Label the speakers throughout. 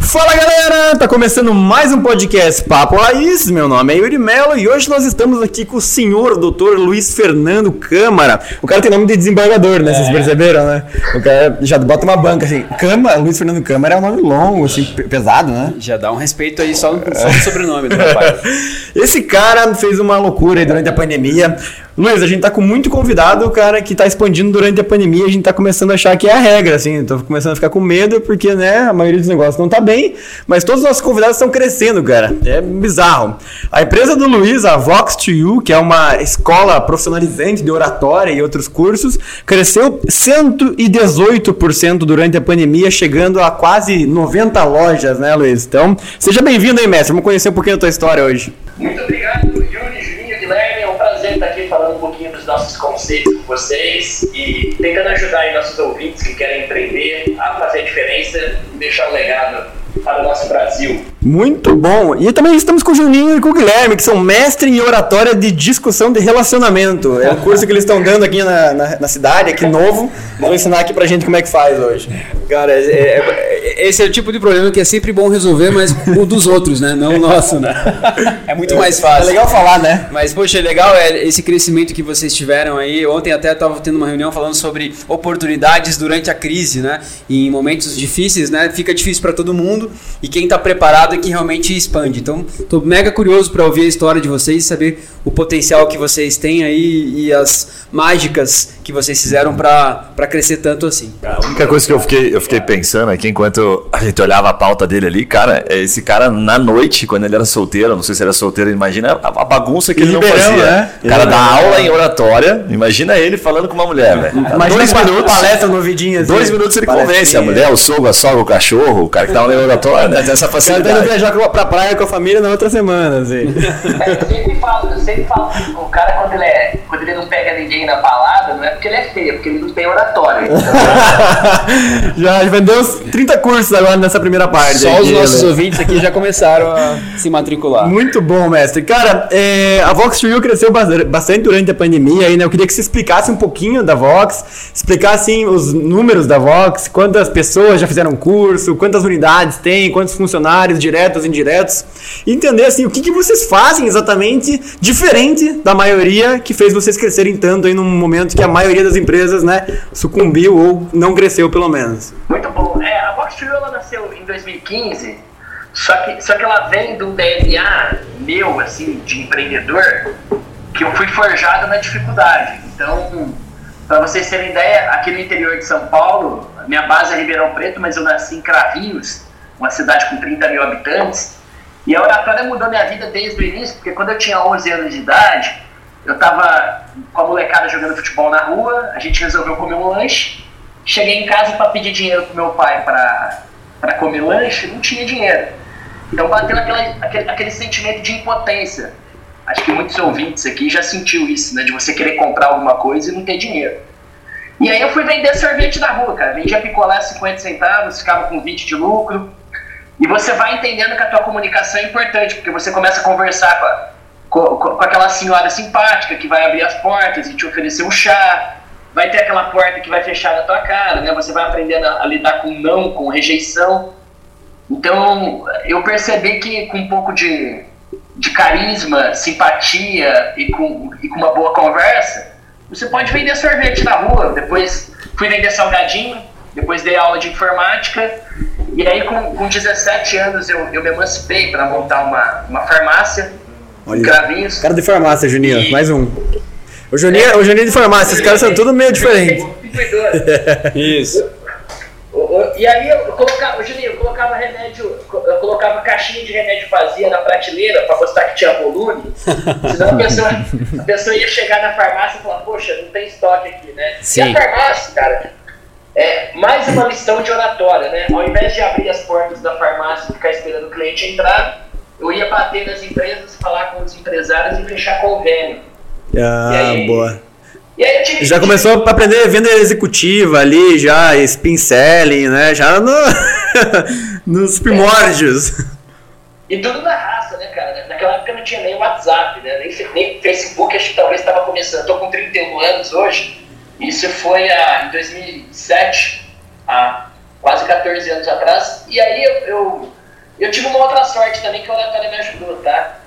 Speaker 1: Fala galera, tá começando mais um podcast Papo Raiz. Meu nome é Yuri Mello e hoje nós estamos aqui com o senhor doutor Luiz Fernando Câmara. O cara tem nome de desembargador, né? Vocês perceberam, né? O cara já bota uma banca assim. Câmara, Luiz Fernando Câmara é um nome longo, assim, pesado, né?
Speaker 2: Já dá um respeito aí só, só no sobrenome do rapaz.
Speaker 1: Esse cara fez uma loucura aí durante a pandemia. Luiz, a gente tá com muito convidado, cara, que tá expandindo durante a pandemia. A gente tá começando a achar que é a regra, assim. Tô começando a ficar com medo, porque, né, a maioria dos negócios não tá bem. Mas todos os nossos convidados estão crescendo, cara. É bizarro. A empresa do Luiz, a Vox to You, que é uma escola profissionalizante de oratória e outros cursos, cresceu 118% durante a pandemia, chegando a quase 90 lojas, né, Luiz? Então, seja bem-vindo aí, mestre. Vamos conhecer um pouquinho da tua história hoje.
Speaker 3: Muito obrigado, Yuri, Julinho, Guilherme. É um prazer estar aqui falando um pouquinho dos nossos conceitos com vocês e tentando ajudar nossos ouvintes que querem empreender a fazer a diferença e deixar um legado para o nosso Brasil.
Speaker 1: Muito bom. E também estamos com o Juninho e com o Guilherme, que são mestres em oratória de discussão de relacionamento. É um curso que eles estão dando aqui na, na, na cidade, aqui novo. Vão ensinar aqui pra gente como é que faz hoje.
Speaker 2: Cara, é- é- esse é o tipo de problema que é sempre bom resolver, mas o dos outros, né? Não o nosso, né? É muito mais
Speaker 1: É
Speaker 2: fácil.
Speaker 1: legal falar, né?
Speaker 2: Mas, poxa, é legal é esse crescimento que vocês tiveram aí. Ontem até estava tendo uma reunião falando sobre oportunidades durante a crise, né? E em momentos difíceis, né? Fica difícil para todo mundo. E quem está preparado é que realmente expande. Então, tô mega curioso para ouvir a história de vocês saber o potencial que vocês têm aí e as mágicas que vocês fizeram para crescer tanto assim.
Speaker 4: A única coisa que eu fiquei, eu fiquei pensando aqui enquanto a gente olhava a pauta dele ali, cara, é esse cara na noite, quando ele era solteiro, não sei se era solteiro, imagina a, a bagunça que ele não
Speaker 1: Ribeirão,
Speaker 4: fazia.
Speaker 1: né?
Speaker 4: O cara dá
Speaker 1: Ribeirão.
Speaker 4: aula em oratória, imagina ele falando com uma mulher, velho.
Speaker 1: Imagina
Speaker 4: dois minutos.
Speaker 1: palestra no ouvidinho assim.
Speaker 4: Dois minutos ele convence a mulher, o sogro, a sogra, o cachorro, o cara que tava na oratória, né? Tem essa
Speaker 1: O cara tá indo
Speaker 4: facilidade.
Speaker 1: viajar pra praia com a família na outra semana, assim.
Speaker 3: É, eu sempre falo, eu sempre falo que o cara quando ele, é, quando ele não pega ninguém na balada, não é porque ele é feio, é porque ele não tem oratório. Então,
Speaker 1: já vendeu uns 30 cursos agora nessa primeira parte.
Speaker 2: Só os
Speaker 1: aqui,
Speaker 2: nossos
Speaker 1: né?
Speaker 2: ouvintes aqui já começaram a se matricular.
Speaker 1: Muito bom, mestre. Cara, é, a Vox You cresceu bas- bastante durante a pandemia aí, né? Eu queria que você explicasse um pouquinho da Vox, explicasse os números da Vox, quantas pessoas já fizeram curso, quantas unidades tem, quantos funcionários diretos indiretos, e entender assim o que, que vocês fazem exatamente diferente da maioria que fez vocês crescerem tanto aí num momento que a maioria das empresas, né, sucumbiu ou não cresceu pelo menos.
Speaker 3: Muito bom. É, a You, ela nasceu em 2015, só que, só que ela vem de um DNA meu, assim, de empreendedor, que eu fui forjado na dificuldade. Então, para vocês terem ideia, aqui no interior de São Paulo, minha base é Ribeirão Preto, mas eu nasci em Cravinhos, uma cidade com 30 mil habitantes, e a oratória mudou minha vida desde o início, porque quando eu tinha 11 anos de idade, eu tava com a molecada jogando futebol na rua, a gente resolveu comer um lanche, cheguei em casa para pedir dinheiro pro meu pai para comer lanche, não tinha dinheiro. Então bateu aquela, aquele, aquele sentimento de impotência. Acho que muitos ouvintes aqui já sentiu isso, né? De você querer comprar alguma coisa e não ter dinheiro. E aí eu fui vender sorvete na rua, cara. Vendia picolé a 50 centavos, ficava com 20 de lucro. E você vai entendendo que a tua comunicação é importante, porque você começa a conversar com, a- com- com aquela senhora simpática que vai abrir as portas e te oferecer um chá. Vai ter aquela porta que vai fechar na tua cara, né? Você vai aprendendo a, a lidar com não, com rejeição. Então, eu percebi que com um pouco de, de carisma, simpatia e com, e com uma boa conversa, você pode vender sorvete na rua. Depois fui vender salgadinho, depois dei aula de informática. E aí, com, com 17 anos, eu, eu me emancipei para montar uma, uma farmácia
Speaker 1: Olha.
Speaker 3: Cravinhos.
Speaker 1: Cara de farmácia, Juninho, mais um. O Juninho, o Juninho de farmácia, os caras são tudo meio diferentes.
Speaker 2: Isso.
Speaker 3: E aí eu colocava, Juninho, eu colocava remédio, eu colocava caixinha de remédio vazia na prateleira para mostrar que tinha volume. Senão a pessoa, a pessoa ia chegar na farmácia e falar, poxa, não tem estoque aqui, né?
Speaker 2: Sim.
Speaker 3: E a farmácia, cara, é mais uma lição de oratória, né? Ao invés de abrir as portas da farmácia e ficar esperando o cliente entrar, eu ia bater nas empresas, falar com os empresários e fechar convênio.
Speaker 1: Ah,
Speaker 3: E aí?
Speaker 1: boa.
Speaker 3: E aí eu tive
Speaker 1: Já começou a aprender venda executiva ali, já, spin selling, né? Já no, nos primórdios.
Speaker 3: E tudo na raça, né, cara? Naquela época não tinha nem WhatsApp, né? Nem, nem Facebook, acho que talvez estava começando. Estou com 31 anos hoje. Isso foi a, em 2007, há quase 14 anos atrás. E aí eu, eu, eu tive uma outra sorte também que o oratório me ajudou, tá?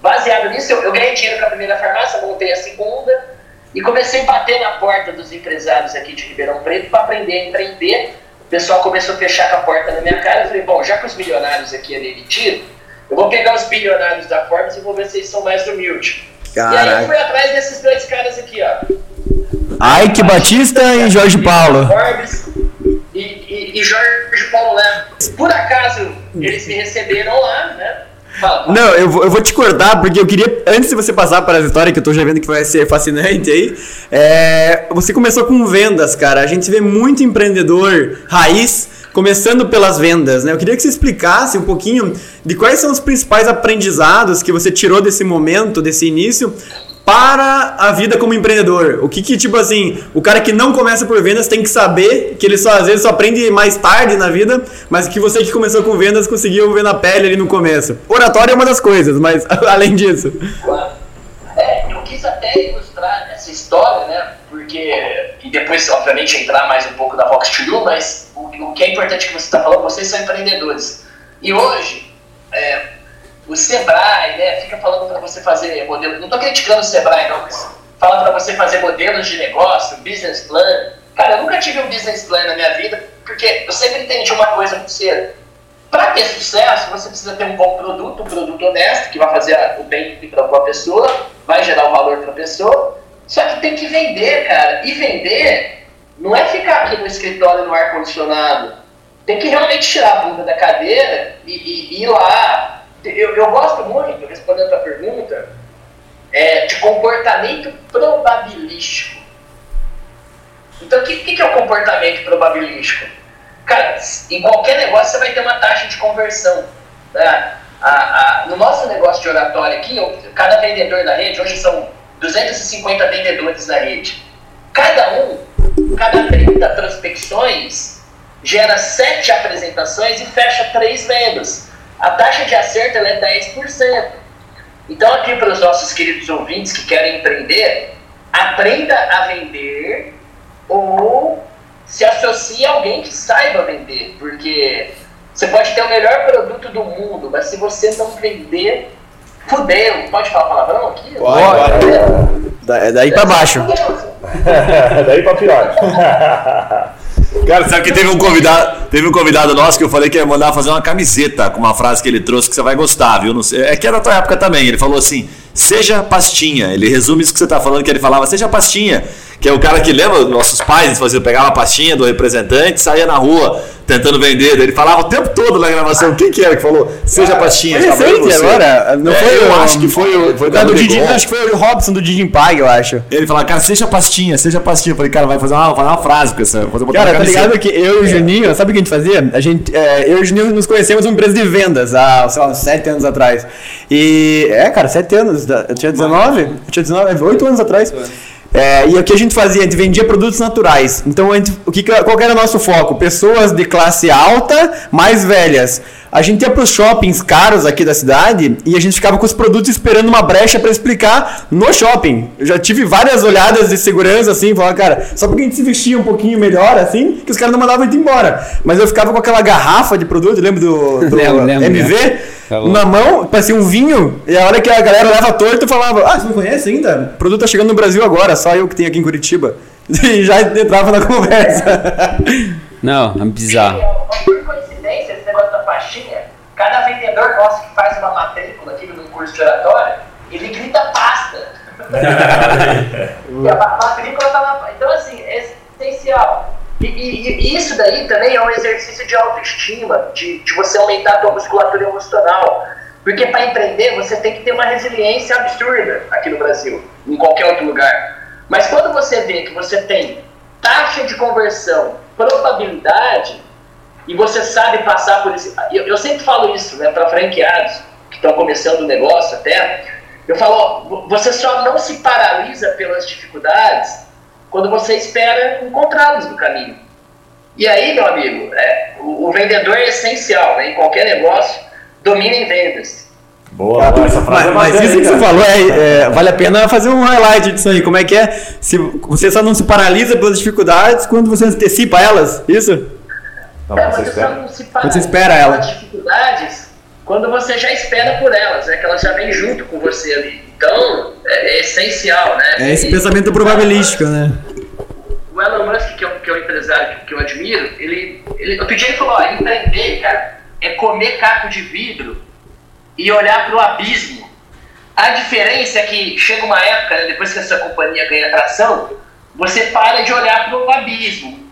Speaker 3: Baseado nisso, eu, eu ganhei dinheiro com a primeira farmácia, montei a segunda e comecei a bater na porta dos empresários aqui de Ribeirão Preto para aprender a empreender. O pessoal começou a fechar com a porta na minha cara. Eu falei, bom, já que os milionários aqui ali tiro, eu vou pegar os bilionários da Forbes e vou ver se eles são mais humildes.
Speaker 1: Caraca.
Speaker 3: E aí eu fui atrás desses dois caras aqui, ó.
Speaker 1: Ike Batista e Jorge Paulo.
Speaker 3: Forbes e, e, e Jorge Paulo Lema. Por acaso, eles me receberam lá, né?
Speaker 1: Não, eu vou, eu vou te cortar, porque eu queria, antes de você passar para as histórias, que eu tô já vendo que vai ser fascinante aí, é, você começou com vendas, cara. A gente vê muito empreendedor raiz começando pelas vendas, né? Eu queria que você explicasse um pouquinho de quais são os principais aprendizados que você tirou desse momento, desse início, para a vida como empreendedor. O que que, tipo assim, o cara que não começa por vendas tem que saber que ele só, às vezes, só aprende mais tarde na vida, mas que você que começou com vendas conseguiu ver na pele ali no começo. Oratório é uma das coisas, mas além disso.
Speaker 3: É, eu quis até ilustrar essa história, né? Porque. E depois, obviamente, entrar mais um pouco da Fox to You, mas o, o que é importante que você está falando, vocês são empreendedores. E hoje, é, o Sebrae, né, fica falando para você fazer modelo. Não estou criticando o Sebrae, não, mas fala para você fazer modelos de negócio, business plan. Cara, eu nunca tive um business plan na minha vida, porque eu sempre entendi uma coisa muito cedo. Para ter sucesso, você precisa ter um bom produto, um produto honesto, que vai fazer o bem para a pessoa, vai gerar o valor para a pessoa. Só que tem que vender, cara. E vender não é ficar aqui no escritório no ar-condicionado. Tem que realmente tirar a bunda da cadeira e, e- e ir lá. Eu, eu gosto muito, respondendo a pergunta, é, de comportamento probabilístico. Então, o que, que é o comportamento probabilístico? Cara, em qualquer negócio você vai ter uma taxa de conversão. né? A- a- no nosso negócio de oratório aqui, cada vendedor da rede, hoje são 250 vendedores na rede. Cada um, cada 30 prospecções, gera 7 apresentações e fecha 3 vendas. A taxa de acerto ela é 10%. Então, aqui para os nossos queridos ouvintes que querem empreender, aprenda a vender ou se associe a alguém que saiba vender, porque você pode ter o melhor produto do mundo, mas se você não vender, fudeu. Pode falar palavrão aqui?
Speaker 1: Pode. Da- é daí pra baixo.
Speaker 5: Daí pra pior.
Speaker 4: Cara, sabe que teve um convidado, teve um convidado nosso que eu falei que ia mandar fazer uma camiseta com uma frase que ele trouxe que você vai gostar, viu? Não sei, é que é da tua época também. Ele falou assim: seja pastinha. Ele resume isso que você tá falando, que ele falava, seja pastinha. Que é o cara que lembra, nossos pais, faziam, pegava a pastinha do representante, saía na rua tentando vender. Ele falava o tempo todo na gravação. Quem que era que falou? Seja pastinha. Vendo
Speaker 1: recente
Speaker 4: você?
Speaker 1: agora. Não
Speaker 4: É,
Speaker 1: foi
Speaker 4: eu
Speaker 1: o-
Speaker 4: acho que foi. Foi
Speaker 1: do Didi, acho que foi o Robson do Didi Pag, eu acho.
Speaker 4: Ele falava, cara, seja pastinha, seja pastinha. Eu falei, cara, vai fazer uma, fazer uma frase com essa. Fazer
Speaker 1: Cara, tá ligado que eu e o Juninho, sabe o que a gente fazia? A gente, é, eu e o Juninho nos conhecemos numa empresa de vendas há, sei lá, 7 anos atrás. E, é, cara, 7 anos. Eu tinha 19? Eu tinha 19, 8 anos atrás. É, e o que a gente fazia? A gente vendia produtos naturais. Então, gente, o que, qual era o nosso foco? Pessoas de classe alta, mais velhas. A gente ia para os shoppings caros aqui da cidade e a gente ficava com os produtos esperando uma brecha para explicar no shopping. Eu já tive várias olhadas de segurança assim, falava, cara, só porque a gente se vestia um pouquinho melhor assim, que os caras não mandavam a gente embora. Mas eu ficava com aquela garrafa de produto, lembra do, do
Speaker 2: Lembro, lembro,
Speaker 1: MV?
Speaker 2: Tá
Speaker 1: na mão, parecia um vinho, e a hora que a galera olhava torto, eu falava, ah, você não conhece ainda? O produto tá chegando no Brasil agora, só eu que tenho aqui em Curitiba. E já entrava na conversa.
Speaker 2: Não, é bizarro.
Speaker 3: Por coincidência, esse negócio da pastinha, cada vendedor nosso que faz uma matrícula aqui num curso de oratória, ele grita pasta. e a ma- matrícula tá na. Então, assim, é essencial. E, e- e isso daí também é um exercício de autoestima, de, de você aumentar a tua musculatura emocional. Porque para empreender você tem que ter uma resiliência absurda aqui no Brasil, em qualquer outro lugar. Mas quando você vê que você tem taxa de conversão, probabilidade, e você sabe passar por isso. Eu, eu sempre falo isso né, para franqueados que estão começando o negócio até. Eu falo, ó, vo- você só não se paralisa pelas dificuldades quando você espera encontrá-los no caminho. E aí, meu amigo, é, o, o vendedor é essencial né, em qualquer negócio. dominem vendas.
Speaker 5: Boa, boa, essa frase
Speaker 1: Mas,
Speaker 5: é
Speaker 1: mas isso que você
Speaker 5: cara?
Speaker 1: falou, é, é, vale a pena fazer um highlight disso aí. Como é que é? Se você só não se paralisa pelas dificuldades quando você antecipa elas, isso?
Speaker 5: Não,
Speaker 3: É,
Speaker 5: você espera.
Speaker 3: não se para
Speaker 1: Quando você espera ela.
Speaker 3: as dificuldades quando você já espera por elas, né? Que elas já vêm junto com você ali. Então, é, é essencial, né?
Speaker 1: É esse
Speaker 3: E-
Speaker 1: pensamento probabilístico, né?
Speaker 3: O Elon Musk, que é um, que é um empresário que, que eu admiro, ele, ele. Outro dia ele falou: ó, empreender, cara, é comer caco de vidro e olhar pro abismo. A diferença é que chega uma época, né, depois que a sua companhia ganha tração, você para de olhar pro abismo.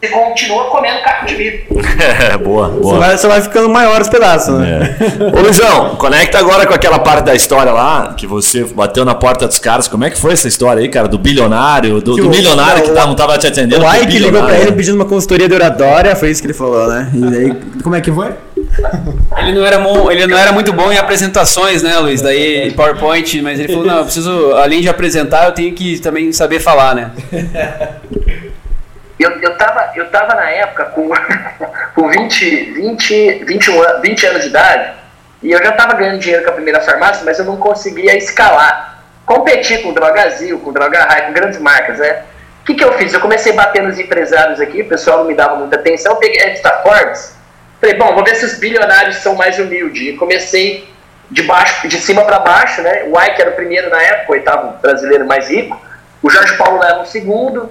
Speaker 3: Você continua comendo caco de vidro.
Speaker 4: É, boa,
Speaker 1: Você
Speaker 4: boa.
Speaker 1: vai, você vai ficando maior os pedaços, né?
Speaker 4: Ô Luizão, conecta agora com aquela parte da história lá, que você bateu na porta dos caras. Como é que foi essa história aí, cara? Do bilionário, do,
Speaker 1: Que
Speaker 4: do
Speaker 1: o-
Speaker 4: milionário que
Speaker 1: o-
Speaker 4: tá, não tava te atendendo.
Speaker 1: O Ike ligou pra ele pedindo uma consultoria de oratória, foi isso que ele falou, né? E daí, como é que foi?
Speaker 2: Ele não, era bom, ele não era muito bom em apresentações, né, Luiz? Daí PowerPoint, mas ele falou, não, eu preciso, além de apresentar, eu tenho que também saber falar, né?
Speaker 3: Eu, eu, tava, eu tava na época com, com 20, 20, 21 an- 20 anos de idade e eu já tava ganhando dinheiro com a primeira farmácia, mas eu não conseguia escalar. Competir com Drogazil, com Droga High, com grandes marcas, né? O que, que eu fiz? Eu comecei a bater nos empresários aqui, o pessoal não me dava muita atenção, eu peguei a revista Forbes, falei, bom, vou ver se os bilionários são mais humildes. E comecei de, baixo, de cima para baixo, né? O Ike era o primeiro na época, o oitavo brasileiro mais rico, o Jorge Paulo era o segundo,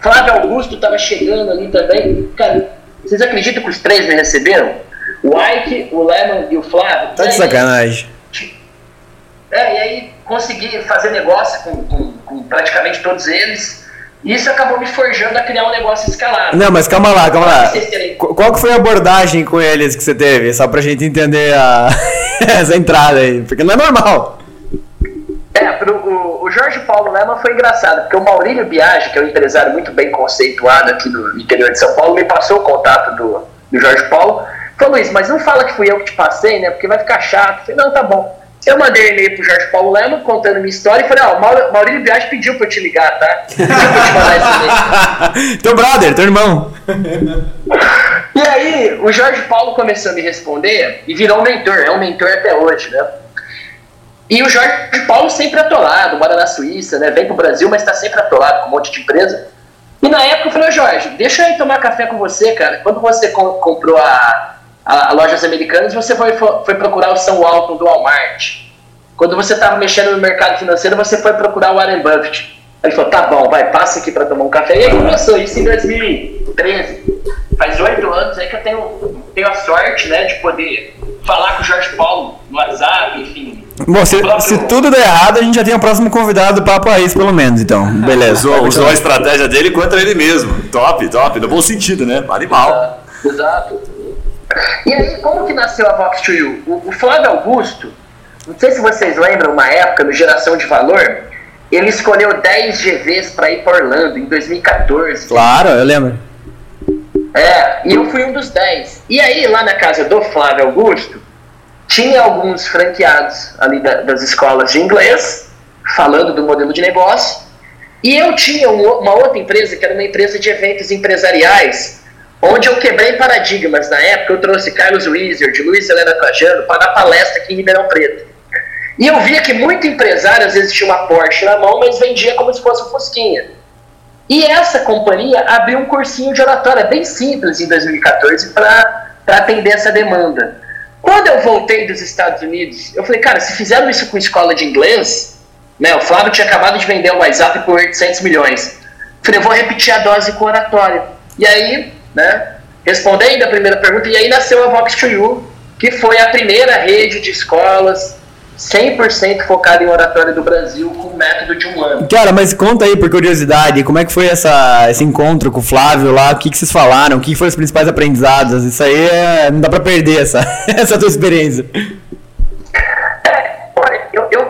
Speaker 3: Flávio Augusto estava chegando ali também. Cara, vocês acreditam que os três me receberam? O Ike, o Lemon e o Flávio.
Speaker 1: Tá de sacanagem.
Speaker 3: É, e aí consegui fazer negócio com, com- com praticamente todos eles. Isso acabou me forjando a criar um negócio escalável.
Speaker 1: Não, mas calma lá, calma lá. Qual que foi a abordagem com eles que você teve? Só pra gente entender a... essa entrada aí. Porque não é normal.
Speaker 3: É, pro, o, o Jorge Paulo Lema foi engraçado, porque o Maurílio Biagi, que é um empresário muito bem conceituado aqui do interior de São Paulo, me passou o contato do, do Jorge Paulo. Falou, Luiz, mas não fala que fui eu que te passei, né? Porque vai ficar chato. Eu falei, não, tá bom. Eu mandei e-mail pro Jorge Paulo Lema contando minha história e falei, ó, o Maur- Maurílio Biagi pediu pra eu te ligar, tá? Pediu pra eu te mandar esse e-mail.
Speaker 1: teu brother, teu irmão.
Speaker 3: E aí, o Jorge Paulo começou a me responder e virou um mentor, é um mentor até hoje, né? E o Jorge Paulo sempre atolado, mora na Suíça, né? Vem pro Brasil, mas tá sempre atolado com um monte de empresa. E na época eu falei, Jorge, deixa eu ir tomar café com você, cara. Quando você co- comprou a, a, a Lojas Americanas, você foi, foi procurar o São Walton do Walmart. Quando você estava mexendo no mercado financeiro, você foi procurar o Warren Buffett. Aí ele falou, tá bom, vai, passa aqui para tomar um café. E aí começou isso em 2013. Faz oito anos aí que eu tenho, tenho a sorte, né, de poder falar com o Jorge Paulo no WhatsApp, enfim.
Speaker 1: Bom, se, se tudo der errado, a gente já tem o próximo convidado do Papo Raiz, pelo menos, então. Beleza.
Speaker 4: Usou, usou a estratégia dele contra ele mesmo. Top, top. No bom sentido, né? Animal.
Speaker 3: Exato. E aí, como que nasceu a Vox to You? O, o Flávio Augusto, não sei se vocês lembram, uma época no Geração de Valor, ele escolheu 10 GVs para ir para Orlando em 2014.
Speaker 1: Claro, eu lembro.
Speaker 3: É, e eu fui um dos 10. E aí, lá na casa do Flávio Augusto, tinha alguns franqueados ali da- das escolas de inglês, falando do modelo de negócio. E eu tinha um- uma outra empresa, que era uma empresa de eventos empresariais, onde eu quebrei paradigmas. Na época, eu trouxe Carlos Wizard, Luiz Helena Trajano, para dar palestra aqui em Ribeirão Preto. E eu via que muito empresário, às vezes, tinha uma Porsche na mão, mas vendia como se fosse um Fusquinha. E essa companhia abriu um cursinho de oratória bem simples em 2014 para atender essa demanda. Quando eu voltei dos Estados Unidos, eu falei, cara, se fizeram isso com escola de inglês, né, o Flávio tinha acabado de vender o WhatsApp por 800 milhões. Falei, eu vou repetir a dose com oratória. E aí, né, respondendo a primeira pergunta, e aí nasceu a Vox to You, que foi a primeira rede de escolas 100% focada em oratória do Brasil com método de um ano.
Speaker 1: Cara, mas conta aí, por curiosidade, como é que foi essa, esse encontro com o Flávio lá? O que, que vocês falaram? O que foram os principais aprendizados? Isso aí é, não dá pra perder essa, essa tua experiência.
Speaker 3: É, olha, eu, eu,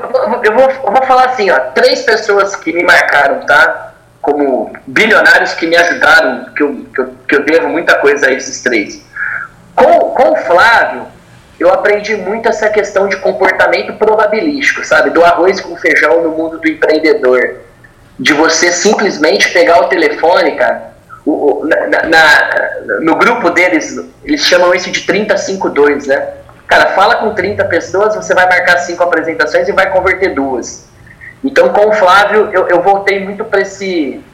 Speaker 3: eu, vou, eu vou falar assim, ó, três pessoas que me marcaram, tá? Como bilionários que me ajudaram, que eu, que eu, que eu devo muita coisa a esses três. Com, com o Flávio, eu aprendi muito essa questão de comportamento probabilístico, sabe? Do arroz com feijão no mundo do empreendedor. De você simplesmente pegar o telefone, cara, o- o- na- na- no grupo deles, eles chamam isso de 30-5-2, né? Cara, fala com 30 pessoas, você vai marcar cinco apresentações e vai converter duas. Então, com o Flávio, eu, eu voltei muito para esse.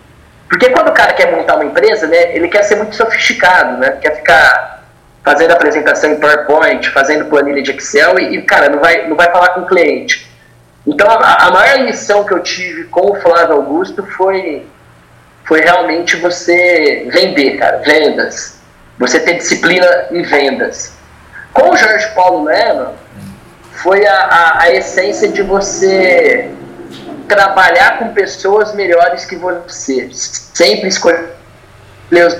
Speaker 3: Porque quando o cara quer montar uma empresa, né, ele quer ser muito sofisticado, né? Quer ficar fazendo apresentação em PowerPoint, fazendo planilha de Excel e, e, cara, não vai, não vai falar com o cliente. Então, a, a maior lição que eu tive com o Flávio Augusto foi, foi realmente você vender, cara, vendas. Você ter disciplina em vendas. Com o Jorge Paulo Lema, foi a, a, a essência de você trabalhar com pessoas melhores que você. Sempre escolher os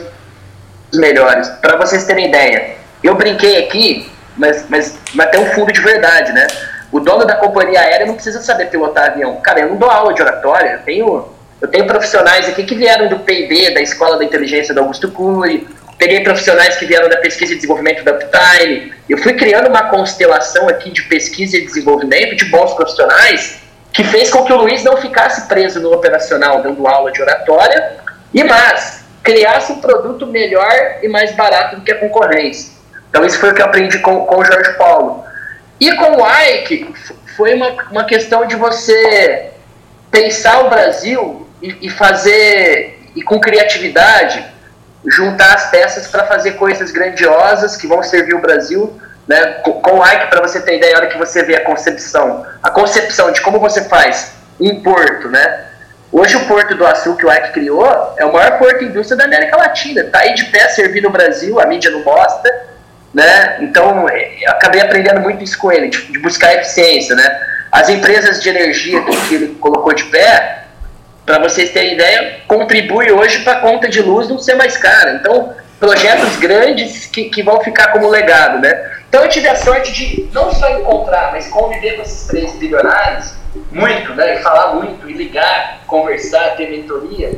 Speaker 3: melhores. Para vocês terem ideia, eu brinquei aqui, mas, mas, mas tem um fundo de verdade, né? O dono da companhia aérea não precisa saber pilotar avião. Cara, eu não dou aula de oratória, eu tenho, eu tenho profissionais aqui que vieram do PIB, da Escola da Inteligência do Augusto Cury, peguei profissionais que vieram da pesquisa e desenvolvimento da Uptime. Eu fui criando uma constelação aqui de pesquisa e desenvolvimento de bons profissionais que fez com que o Luiz não ficasse preso no operacional dando aula de oratória e mais, criasse um produto melhor e mais barato do que a concorrência. Então isso foi o que eu aprendi com, com o Jorge Paulo. E com o Ike, foi uma, uma questão de você pensar o Brasil e, e fazer, e com criatividade, juntar as peças para fazer coisas grandiosas que vão servir o Brasil. Né? Com, o Ike, para você ter ideia, a hora que você vê a concepção, a concepção de como você faz um porto, né? Hoje o Porto do Açu que o Ike criou é o maior porto indústria da América Latina. Está aí de pé servindo o Brasil, a mídia não mostra, né? Então eu acabei aprendendo muito isso com ele, de, de buscar eficiência, né? As empresas de energia que ele colocou de pé, para vocês terem ideia, contribui hoje para a conta de luz não ser mais cara. Então projetos grandes que, que vão ficar como legado, né? Então eu tive a sorte de não só encontrar, mas conviver com esses três bilionários muito, né? E falar muito, e ligar, conversar, ter mentoria.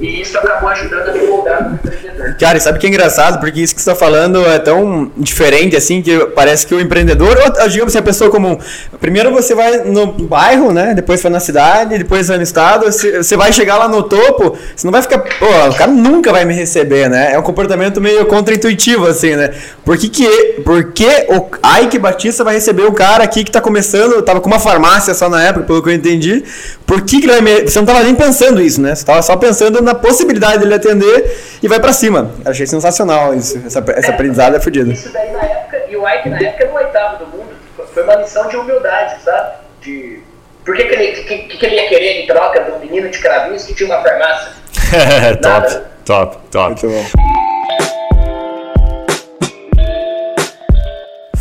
Speaker 3: E isso acabou ajudando a moldar como empreendedor.
Speaker 1: Cara, sabe o que é engraçado? Porque isso que você está falando é tão diferente assim que parece que o empreendedor, ou digamos assim, a pessoa comum. Primeiro você vai no bairro, né? Depois vai na cidade, depois vai no estado. Você vai chegar lá no topo, você não vai ficar. Pô, o cara nunca vai me receber, né? É um comportamento meio contra-intuitivo, assim, né? Por que, que, por que o Ike Batista vai receber o cara aqui que está começando, tava com uma farmácia só na época, pelo que eu entendi. Por que, que ele vai me... Você não tava nem pensando isso, né? Você tava só pensando na possibilidade dele atender e vai para cima. Achei sensacional isso. Essa, essa aprendizado é fodida.
Speaker 3: Isso daí na época, e o Ike na época era o oitavo do mundo. Foi uma lição de humildade, sabe? De. Por que, que, ele, que, que ele ia querer em troca de um menino de cravinhos que tinha uma farmácia?
Speaker 4: top, top, top.
Speaker 1: Muito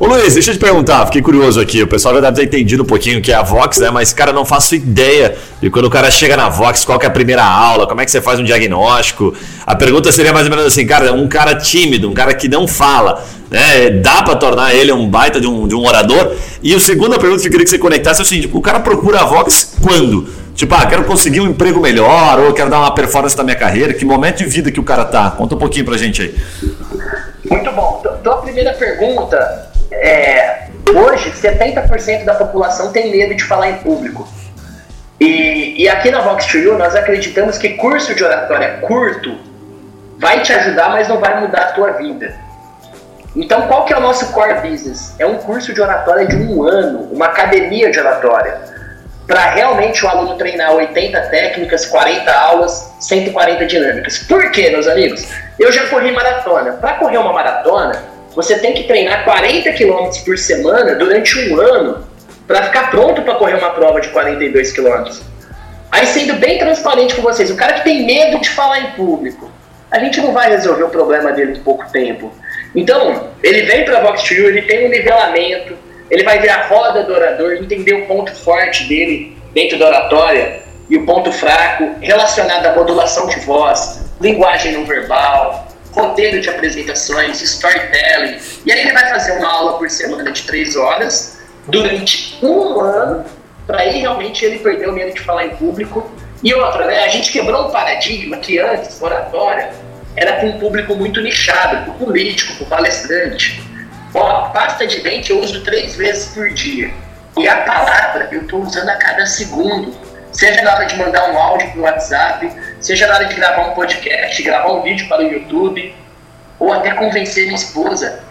Speaker 4: Ô Luiz, deixa eu te perguntar, fiquei curioso aqui. O pessoal já deve ter entendido um pouquinho o que é a Vox, né? Mas, cara, não faço ideia de quando o cara chega na Vox, qual que é a primeira aula, como é que você faz um diagnóstico. A pergunta seria mais ou menos assim, cara, um cara tímido, um cara que não fala, né? Dá pra tornar ele um baita de um, de um orador? E a segunda pergunta que eu queria que você conectasse é o seguinte: o cara procura a Vox quando? Tipo, ah, quero conseguir um emprego melhor, ou quero dar uma performance na minha carreira. Que momento de vida que o cara tá? Conta um pouquinho pra gente aí.
Speaker 3: Muito bom. Então, a primeira pergunta é: hoje, 70% da população tem medo de falar em público. E, e aqui na Vox to You, nós acreditamos que curso de oratória curto vai te ajudar, mas não vai mudar a tua vida. Então, qual que é o nosso core business? É um curso de oratória de um ano, uma academia de oratória para realmente o aluno treinar 80 técnicas, 40 aulas, 140 dinâmicas. Por quê, meus amigos? Eu já corri maratona. Para correr uma maratona, você tem que treinar 40 km por semana durante um ano para ficar pronto para correr uma prova de 42 km. Aí, sendo bem transparente com vocês, o cara que tem medo de falar em público, a gente não vai resolver o problema dele em pouco tempo. Então, ele vem para a Vox ele tem um nivelamento, ele vai ver a roda do orador, entender o ponto forte dele dentro da oratória e o ponto fraco relacionado à modulação de voz, linguagem não verbal, roteiro de apresentações, storytelling. E aí ele vai fazer uma aula por semana de três horas durante um ano para aí realmente ele perder o medo de falar em público. E outra, né? A gente quebrou um paradigma que antes, oratória, era para um público muito nichado, o político, o palestrante. Ó, pasta de dente eu uso três vezes por dia. E a palavra eu estou usando a cada segundo. Seja na hora de mandar um áudio para o WhatsApp, seja na hora de gravar um podcast, gravar um vídeo para o YouTube, ou até convencer minha esposa.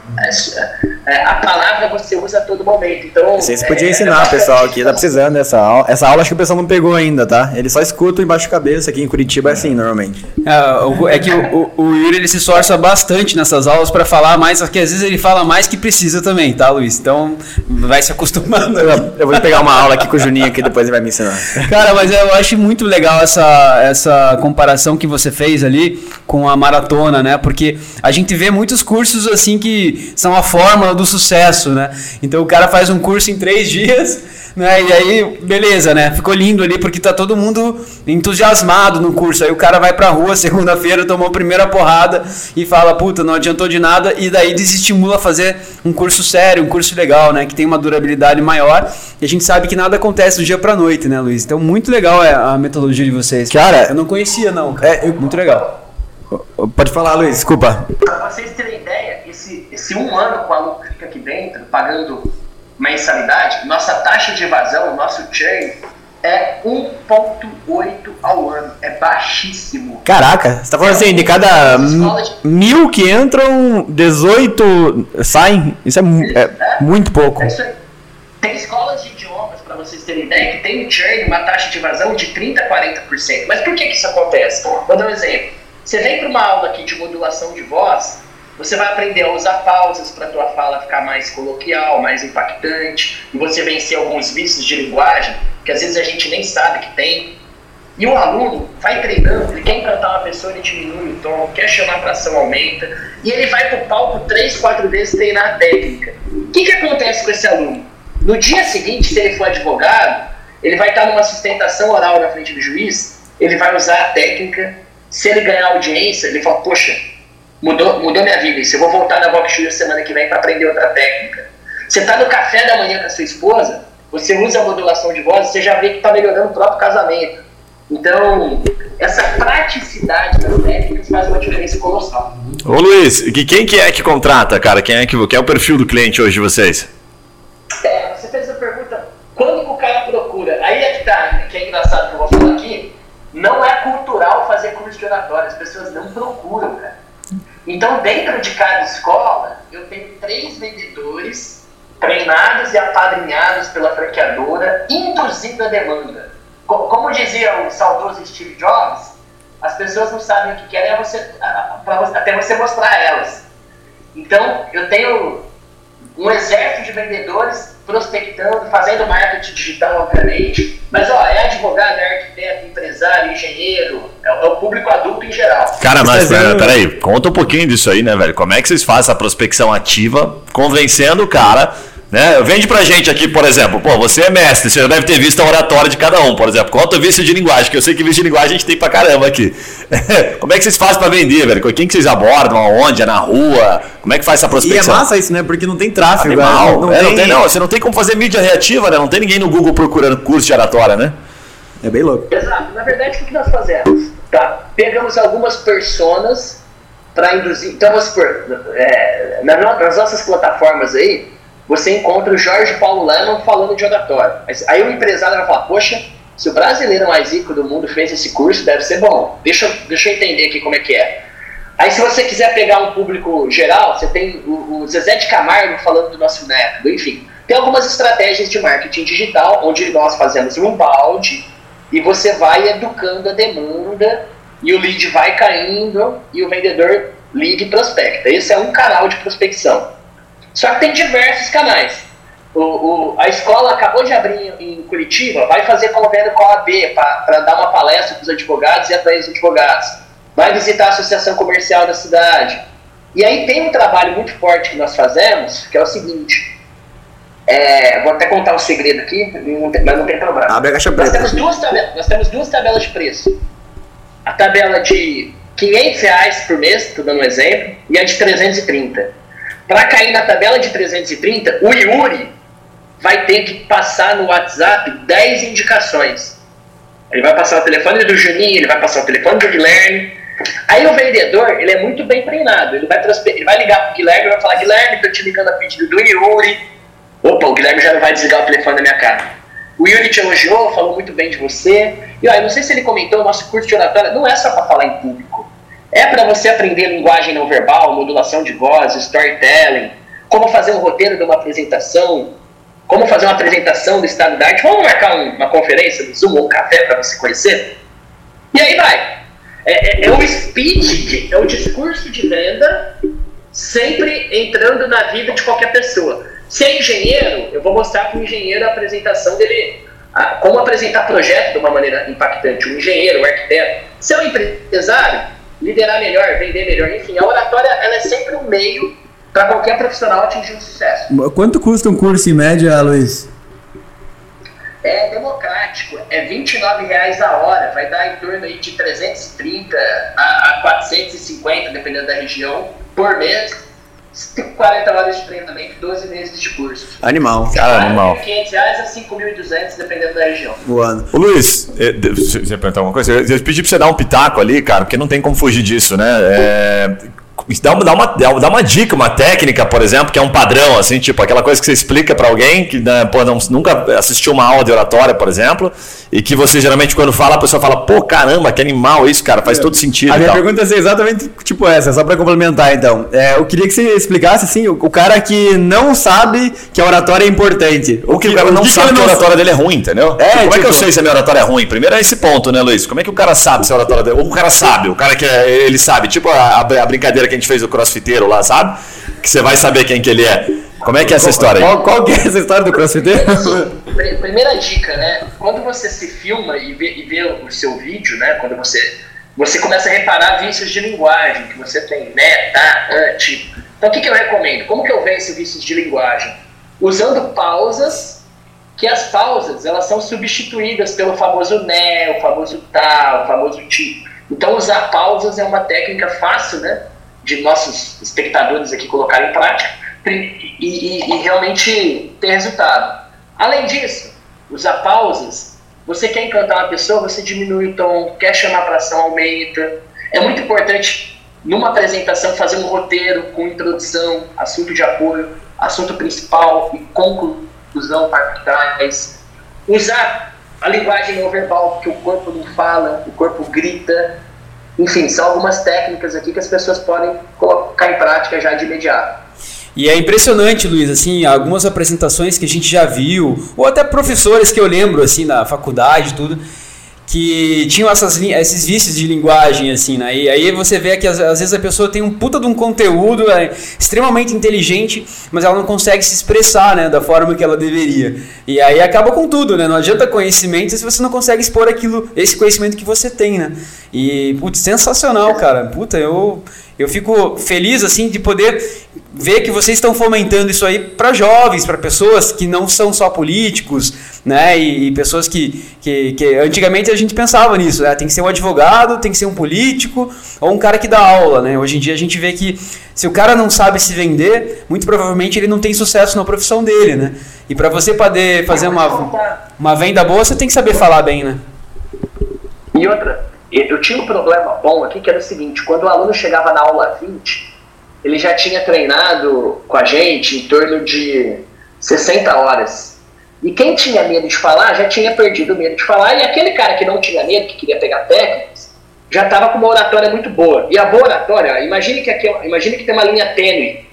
Speaker 3: É, a palavra você usa a todo momento. Então,
Speaker 1: Vocês podiam
Speaker 3: é,
Speaker 1: ensinar,
Speaker 3: é,
Speaker 1: pessoal, aqui tá precisando dessa aula. Essa aula acho que o pessoal não pegou ainda, tá? Ele só escuta embaixo da cabeça aqui em Curitiba, é assim, normalmente.
Speaker 2: É, é que o, o, o Yuri ele se esforça bastante nessas aulas para falar mais, só que às vezes ele fala mais que precisa também, tá, Luiz? Então vai se acostumando.
Speaker 1: Eu, eu vou pegar uma aula aqui com o Juninho aqui, depois ele vai me ensinar.
Speaker 2: Cara, mas eu acho muito legal essa, essa comparação que você fez ali com a maratona, né? Porque a gente vê muitos cursos assim que são a fórmula do sucesso, né? Então o cara faz um curso em três dias, né? E aí, beleza, né? Ficou lindo ali porque tá todo mundo entusiasmado no curso. Aí o cara vai pra rua segunda-feira, tomou a primeira porrada e fala, puta, não adiantou de nada, e daí desestimula a fazer um curso sério, um curso legal, né? Que tem uma durabilidade maior. E a gente sabe que nada acontece do dia pra noite, né, Luiz? Então, muito legal é a metodologia de vocês.
Speaker 1: Cara,
Speaker 2: eu não conhecia, não, cara.
Speaker 1: é, eu-
Speaker 2: muito legal.
Speaker 1: Pode falar, Luiz, desculpa.
Speaker 3: Para vocês terem ideia, esse, esse um ano com o aluno que fica aqui dentro, pagando mensalidade, nossa taxa de evasão, nosso churn, é 1,8 ao ano. É baixíssimo.
Speaker 1: Caraca, você tá falando assim, de cada
Speaker 3: de-
Speaker 1: mil que entram, 18 saem? Isso é, mu- é muito pouco.
Speaker 3: É isso aí. Tem escolas de idiomas, para vocês terem ideia, que tem um churn, uma taxa de evasão de 30% a 40%. Mas por que, que isso acontece? Vou dar um exemplo. Você vem para uma aula aqui de modulação de voz, você vai aprender a usar pausas para a tua fala ficar mais coloquial, mais impactante, e você vencer alguns vícios de linguagem que às vezes a gente nem sabe que tem. E o aluno vai treinando, ele quer encantar uma pessoa, ele diminui o tom, quer chamar para ação, aumenta, e ele vai para o palco três, quatro vezes treinar a técnica. O que, que acontece com esse aluno? No dia seguinte, se ele for advogado, ele vai estar numa sustentação oral na frente do juiz, ele vai usar a técnica. Se ele ganhar audiência, ele fala: Poxa, mudou, mudou minha vida. Isso eu vou voltar na Vox Studio semana que vem para aprender outra técnica. Você está no café da manhã com a sua esposa, você usa a modulação de voz, você já vê que está melhorando o próprio casamento. Então, essa praticidade das técnicas faz uma diferença colossal.
Speaker 4: Ô Luiz, que- quem que é que contrata, cara? Quem é que quem é o perfil do cliente hoje de vocês?
Speaker 3: É, você fez a pergunta, quando o cara procura? Aí é que tá, que é engraçado que eu vou falar aqui, não é fazer curso de oratória, as pessoas não procuram, cara. Então, dentro de cada escola, eu tenho três vendedores treinados e apadrinhados pela franqueadora, induzindo a demanda. Co- Como dizia o saudoso Steve Jobs, as pessoas não sabem o que querem é você- até você mostrar a elas. Então, eu tenho um exército de vendedores prospectando, fazendo marketing digital, obviamente. Mas, ó, é advogado, é arquiteto, empresário, engenheiro, é, o- é o público adulto em geral.
Speaker 4: Cara, mas pera- peraí, conta um pouquinho disso aí, né, velho? Como é que vocês fazem essa prospecção ativa, convencendo o cara, né? Vende pra gente aqui, por exemplo, pô, você é mestre, você já deve ter visto a oratória de cada um, por exemplo. Conta o vício de linguagem, que eu sei que vício de linguagem a gente tem pra caramba aqui. Como é que vocês fazem pra vender, velho? Com Quem que vocês abordam? Aonde? É na rua? Como é que faz essa
Speaker 1: E é
Speaker 4: prospecção?
Speaker 1: massa isso, né? Porque não tem tráfego.
Speaker 4: Animal.
Speaker 1: Não,
Speaker 4: É,
Speaker 1: tem,
Speaker 4: não tem, não, você não tem como fazer mídia reativa, né? Não tem ninguém no Google procurando curso de oratória, né?
Speaker 1: É bem louco.
Speaker 3: Exato. Na verdade, o que nós fazemos? Tá? Pegamos algumas personas para induzir. Então, vamos supor, é, na- nas nossas plataformas aí, você encontra o Jorge Paulo Leman falando de oratório. Aí o empresário vai falar: Poxa, se o brasileiro mais rico do mundo fez esse curso, deve ser bom. Deixa, deixa eu entender aqui como é que é. Aí, se você quiser pegar um público geral, você tem o, o Zezé de Camargo falando do nosso método, enfim. Tem algumas estratégias de marketing digital, onde nós fazemos um balde e você vai educando a demanda e o lead vai caindo e o vendedor liga e prospecta. Esse é um canal de prospecção. Só que tem diversos canais. O, o- a escola acabou de abrir em Curitiba, vai fazer convênio com a OAB para dar uma palestra para os advogados e atrair os advogados. Vai visitar a associação comercial da cidade. E aí tem um trabalho muito forte que nós fazemos, que é o seguinte. é, vou até contar um segredo aqui, não tem- mas não tem problema.
Speaker 1: Abre a caixa
Speaker 3: Nós
Speaker 1: preta.
Speaker 3: temos duas tabelas, nós temos duas tabelas de preço. A tabela de 500 reais por mês, tô dando um exemplo, e a de 330. Para cair na tabela de 330, o Yuri vai ter que passar no WhatsApp 10 indicações. Ele vai passar o telefone do Juninho, ele vai passar o telefone do Guilherme. Aí o vendedor, ele é muito bem treinado. Ele vai, ele vai ligar pro Guilherme e vai falar, Guilherme, tô te ligando a pedido do Yuri. Opa, o Guilherme já não vai desligar o telefone da minha cara. O Yuri te elogiou, falou muito bem de você. E eu não sei se ele comentou, o nosso curso de oratória não é só para falar em público. É para você aprender linguagem não verbal, modulação de voz, storytelling, como fazer um roteiro de uma apresentação, como fazer uma apresentação do estado da arte. Vamos marcar um, uma conferência do Zoom ou um café para você conhecer? E aí vai. É, é, é o speech, é o discurso de venda sempre entrando na vida de qualquer pessoa. Se é engenheiro, eu vou mostrar para o engenheiro a apresentação dele, a, como apresentar projeto de uma maneira impactante. O engenheiro, o arquiteto. Se é um empresário, liderar melhor, vender melhor. Enfim, a oratória ela é sempre um meio para qualquer profissional atingir o sucesso.
Speaker 1: Quanto custa um curso em média, Luiz?
Speaker 3: É democrático, é R$ 29,00 a hora, vai dar em torno aí de 330 a, a 450, dependendo da região, por mês. 40 horas de treinamento, 12 meses de curso.
Speaker 1: Animal.
Speaker 4: Cara, animal.
Speaker 3: R$ 500 a 5.200, dependendo da região.
Speaker 1: O ano.
Speaker 4: Ô Luiz, eh, de- você você ia perguntar alguma coisa? Eu eu pedi pra você dar um pitaco ali, cara, porque não tem como fugir disso, né? É, Dá uma, dá, uma, dá uma dica, uma técnica, por exemplo, que é um padrão, assim, tipo, aquela coisa que você explica pra alguém que né, pô, não, nunca assistiu uma aula de oratória, por exemplo, e que você geralmente, quando fala, a pessoa fala, pô, caramba, que animal isso, cara, faz todo sentido.
Speaker 1: A minha pergunta é exatamente tipo essa, só pra complementar então. É, eu queria que você explicasse assim, o, o cara que não sabe que a oratória é importante.
Speaker 4: Ou que o cara não
Speaker 1: que
Speaker 4: sabe
Speaker 1: ele
Speaker 4: que a oratória dele é ruim, entendeu?
Speaker 1: É,
Speaker 4: Como é que
Speaker 1: tipo-
Speaker 4: eu sei se a minha oratória é ruim? Primeiro é esse ponto, né, Luiz? Como é que o cara sabe se a oratória dele... Ou o cara sabe, o cara que é, ele sabe. Tipo a, a brincadeira que gente fez do crossfiteiro lá, sabe? Que você vai saber quem que ele é. Como é que é essa história aí?
Speaker 1: Qual, qual que é essa história do crossfiteiro?
Speaker 3: Pri- Primeira dica, né? Quando você se filma e vê, e vê o seu vídeo, né? Quando você você começa a reparar vícios de linguagem que você tem, né? Tá, ah, tipo. Então, o que, que eu recomendo? Como que eu venço vícios de linguagem? Usando pausas, que as pausas elas são substituídas pelo famoso né, o famoso tá, o famoso tipo. Então, usar pausas é uma técnica fácil, né? De nossos espectadores aqui colocarem em prática e, e- e realmente ter resultado. Além disso, usar pausas. Você quer encantar uma pessoa, você diminui o tom, quer chamar para ação, aumenta. É muito importante, numa apresentação, fazer um roteiro com introdução, assunto de apoio, assunto principal e conclusão trás. Usar a linguagem não verbal, porque o corpo não fala, o corpo grita. Enfim, são algumas técnicas aqui que as pessoas podem colocar em prática já de imediato.
Speaker 2: E é impressionante, Luiz, assim, algumas apresentações que a gente já viu, ou até professores que eu lembro, assim, na faculdade tudo, que tinham essas, esses vícios de linguagem, assim, né? E aí você vê que às, às vezes a pessoa tem um puta de um conteúdo é, extremamente inteligente, mas ela não consegue se expressar, né, da forma que ela deveria. E aí acaba com tudo, né? Não adianta conhecimento se você não consegue expor aquilo, esse conhecimento que você tem, né? E, putz, sensacional, cara. Puta, eu, eu fico feliz, assim, de poder ver que vocês estão fomentando isso aí para jovens, para pessoas que não são só políticos, né? E, e pessoas que, que, que antigamente a gente pensava nisso, né? Tem que ser um advogado, tem que ser um político ou um cara que dá aula, né? Hoje em dia a gente vê que se o cara não sabe se vender, muito provavelmente ele não tem sucesso na profissão dele, né? E para você poder fazer uma, uma venda boa, você tem que saber falar bem, né?
Speaker 3: E outra, eu tinha um problema bom aqui que era o seguinte: quando o aluno chegava na aula 20, ele já tinha treinado com a gente em torno de 60 horas. E quem tinha medo de falar já tinha perdido o medo de falar, e aquele cara que não tinha medo, que queria pegar técnicas, já estava com uma oratória muito boa. E a boa oratória, imagine que, aqui, imagine que tem uma linha tênue,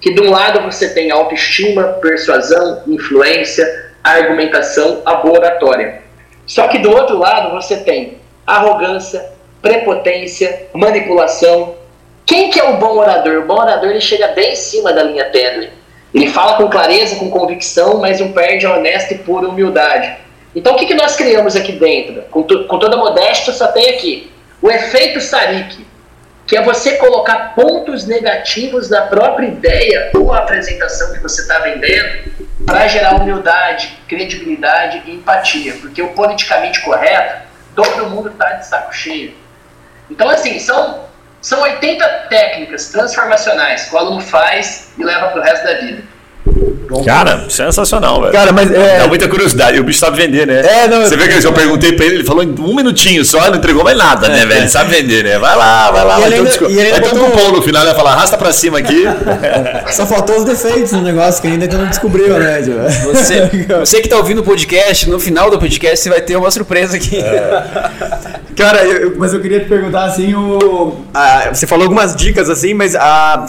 Speaker 3: que de um lado você tem autoestima, persuasão, influência, argumentação, a boa oratória. Só que do outro lado você tem arrogância, prepotência, manipulação. Quem que é o bom orador? O bom orador ele chega bem em cima da linha tênue. Ele fala com clareza, com convicção, mas não perde a honesta e pura humildade. Então o que, que nós criamos aqui dentro? Com, to- com toda modéstia, só tem aqui o efeito Sarik, que é você colocar pontos negativos na própria ideia ou apresentação que você está vendendo para gerar humildade, credibilidade e empatia. Porque o politicamente correto, todo mundo está de saco cheio. Então, assim, são São 80 técnicas transformacionais que o aluno faz e leva pro resto da vida.
Speaker 4: Cara, sensacional, velho.
Speaker 1: Cara, mas é-
Speaker 4: Dá muita curiosidade. E o bicho sabe vender, né?
Speaker 1: É, não,
Speaker 4: Você vê que eu perguntei pra ele, ele falou em um minutinho só, não entregou mais nada, né, velho? Ele sabe vender, né? Vai lá, vai lá,
Speaker 1: E
Speaker 4: vai ter um Vai ter um cupom no final, ele vai falar, arrasta pra cima aqui.
Speaker 1: Só faltou os defeitos no negócio que ainda não descobriu, né?
Speaker 2: Você, você que tá ouvindo o podcast, no final do podcast você vai ter uma surpresa aqui.
Speaker 1: Cara, eu- mas eu queria te perguntar assim, o, você falou algumas dicas assim, mas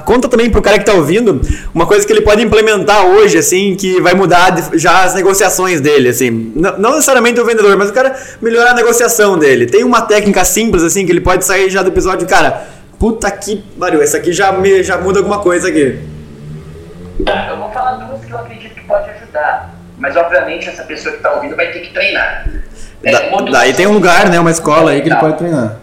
Speaker 1: conta também pro cara que tá ouvindo uma coisa que ele pode implementar hoje, assim, que vai mudar já as negociações dele, assim. N- não necessariamente o vendedor, mas o cara melhorar a negociação dele. Tem uma técnica simples, assim, que ele pode sair já do episódio, cara, puta que pariu, essa aqui já, me, já muda alguma coisa aqui.
Speaker 3: Eu vou falar duas que eu acredito que pode ajudar. Mas obviamente essa pessoa que está ouvindo vai ter que treinar. É, modulação
Speaker 1: daí tem um lugar, né, uma escola aí que ele pode treinar.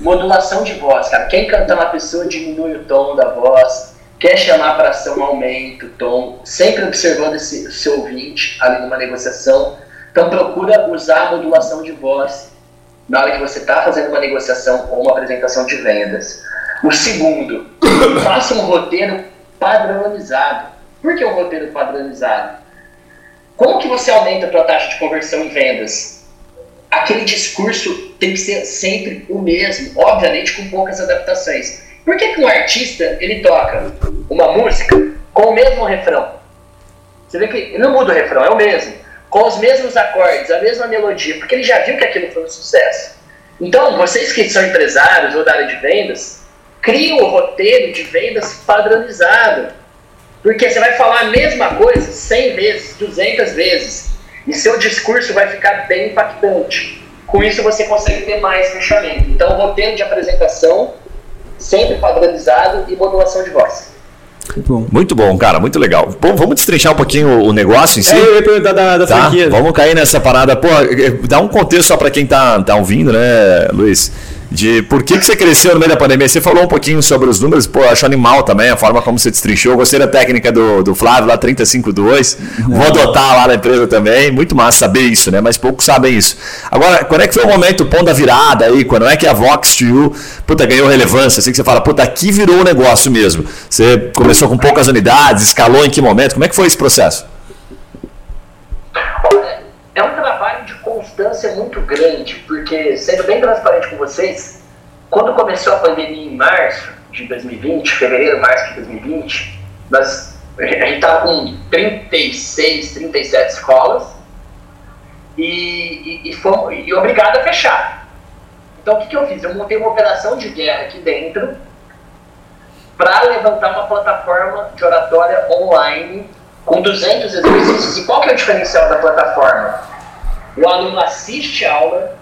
Speaker 3: Modulação de voz, cara. Quem cantar uma pessoa diminui o tom da voz, quer chamar para ação, aumenta o tom, sempre observando esse seu ouvinte ali numa negociação. Então procura usar a modulação de voz na hora que você está fazendo uma negociação ou uma apresentação de vendas. O segundo, faça um roteiro padronizado. Por que um roteiro padronizado? Como que você aumenta a tua taxa de conversão em vendas? Aquele discurso tem que ser sempre o mesmo, obviamente com poucas adaptações. Por que, que um artista ele toca uma música com o mesmo refrão? Você vê que não muda o refrão, é o mesmo. Com os mesmos acordes, a mesma melodia, porque ele já viu que aquilo foi um sucesso. Então, vocês que são empresários ou da área de vendas, criem o roteiro de vendas padronizado. Porque você vai falar a mesma coisa 100 vezes, 200 vezes. E seu discurso vai ficar bem impactante. Com isso você consegue ter mais fechamento. Então, roteiro de apresentação, sempre padronizado e modulação de voz.
Speaker 1: Muito bom.
Speaker 4: Muito bom, cara, muito legal. Bom, vamos destrinchar um pouquinho o negócio em si?
Speaker 1: É, eu ia perguntar da, da
Speaker 4: Tá,
Speaker 1: franquia.
Speaker 4: vamos cair nessa parada. Pô, eh, dá um contexto só pra quem tá, tá ouvindo, né, Luiz? De por que, que você cresceu no meio da pandemia. Você falou um pouquinho sobre os números, pô, acho animal também a forma como você destrinchou. Gostei da técnica do, do Flávio lá, 352. Vou adotar lá na empresa também. Muito massa saber isso, né? Mas poucos sabem isso. Agora, quando é que foi o momento, o ponto da virada aí? Quando é que a Vox to You, puta, ganhou relevância? Assim que você fala, puta, aqui virou o negócio mesmo. Você começou com poucas unidades, escalou em que momento? Como é que foi esse processo?
Speaker 3: Olha, é um trabalho de constância muito grande, porque, sendo bem transparente com vocês, quando começou a pandemia em março de 2020, fevereiro, março de 2020, nós, a gente estava com 36, 37 escolas e, e, e, fomos, e obrigado a fechar. Então, o que, que eu fiz? Eu montei uma operação de guerra aqui dentro para levantar uma plataforma de oratória online com 200 exercícios. E qual que é o diferencial da plataforma? O aluno assiste a aula,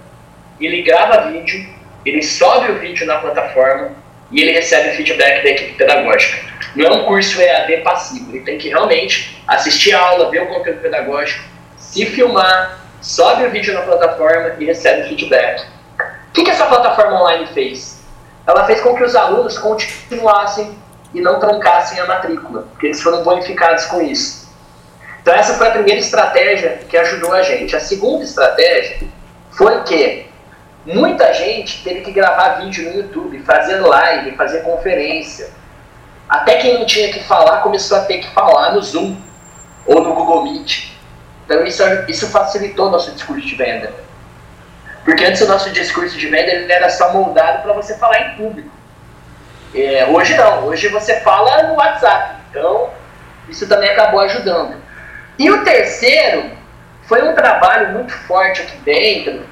Speaker 3: ele grava vídeo, ele sobe o vídeo na plataforma e ele recebe feedback da equipe pedagógica. Não é um curso EAD passivo, ele tem que realmente assistir a aula, ver o conteúdo pedagógico, se filmar, sobe o vídeo na plataforma e recebe feedback. O que, que essa plataforma online fez? Ela fez com que os alunos continuassem e não trancassem a matrícula, porque eles foram bonificados com isso. Então essa foi a primeira estratégia que ajudou a gente. A segunda estratégia foi que muita gente teve que gravar vídeo no YouTube, fazer live, fazer conferência. Até quem não tinha que falar começou a ter que falar no Zoom ou no Google Meet. Então isso, isso facilitou nosso discurso de venda. Porque antes o nosso discurso de venda ele era só moldado para você falar em público. É, hoje não, hoje você fala no WhatsApp. Então isso também acabou ajudando. E o terceiro foi um trabalho muito forte aqui dentro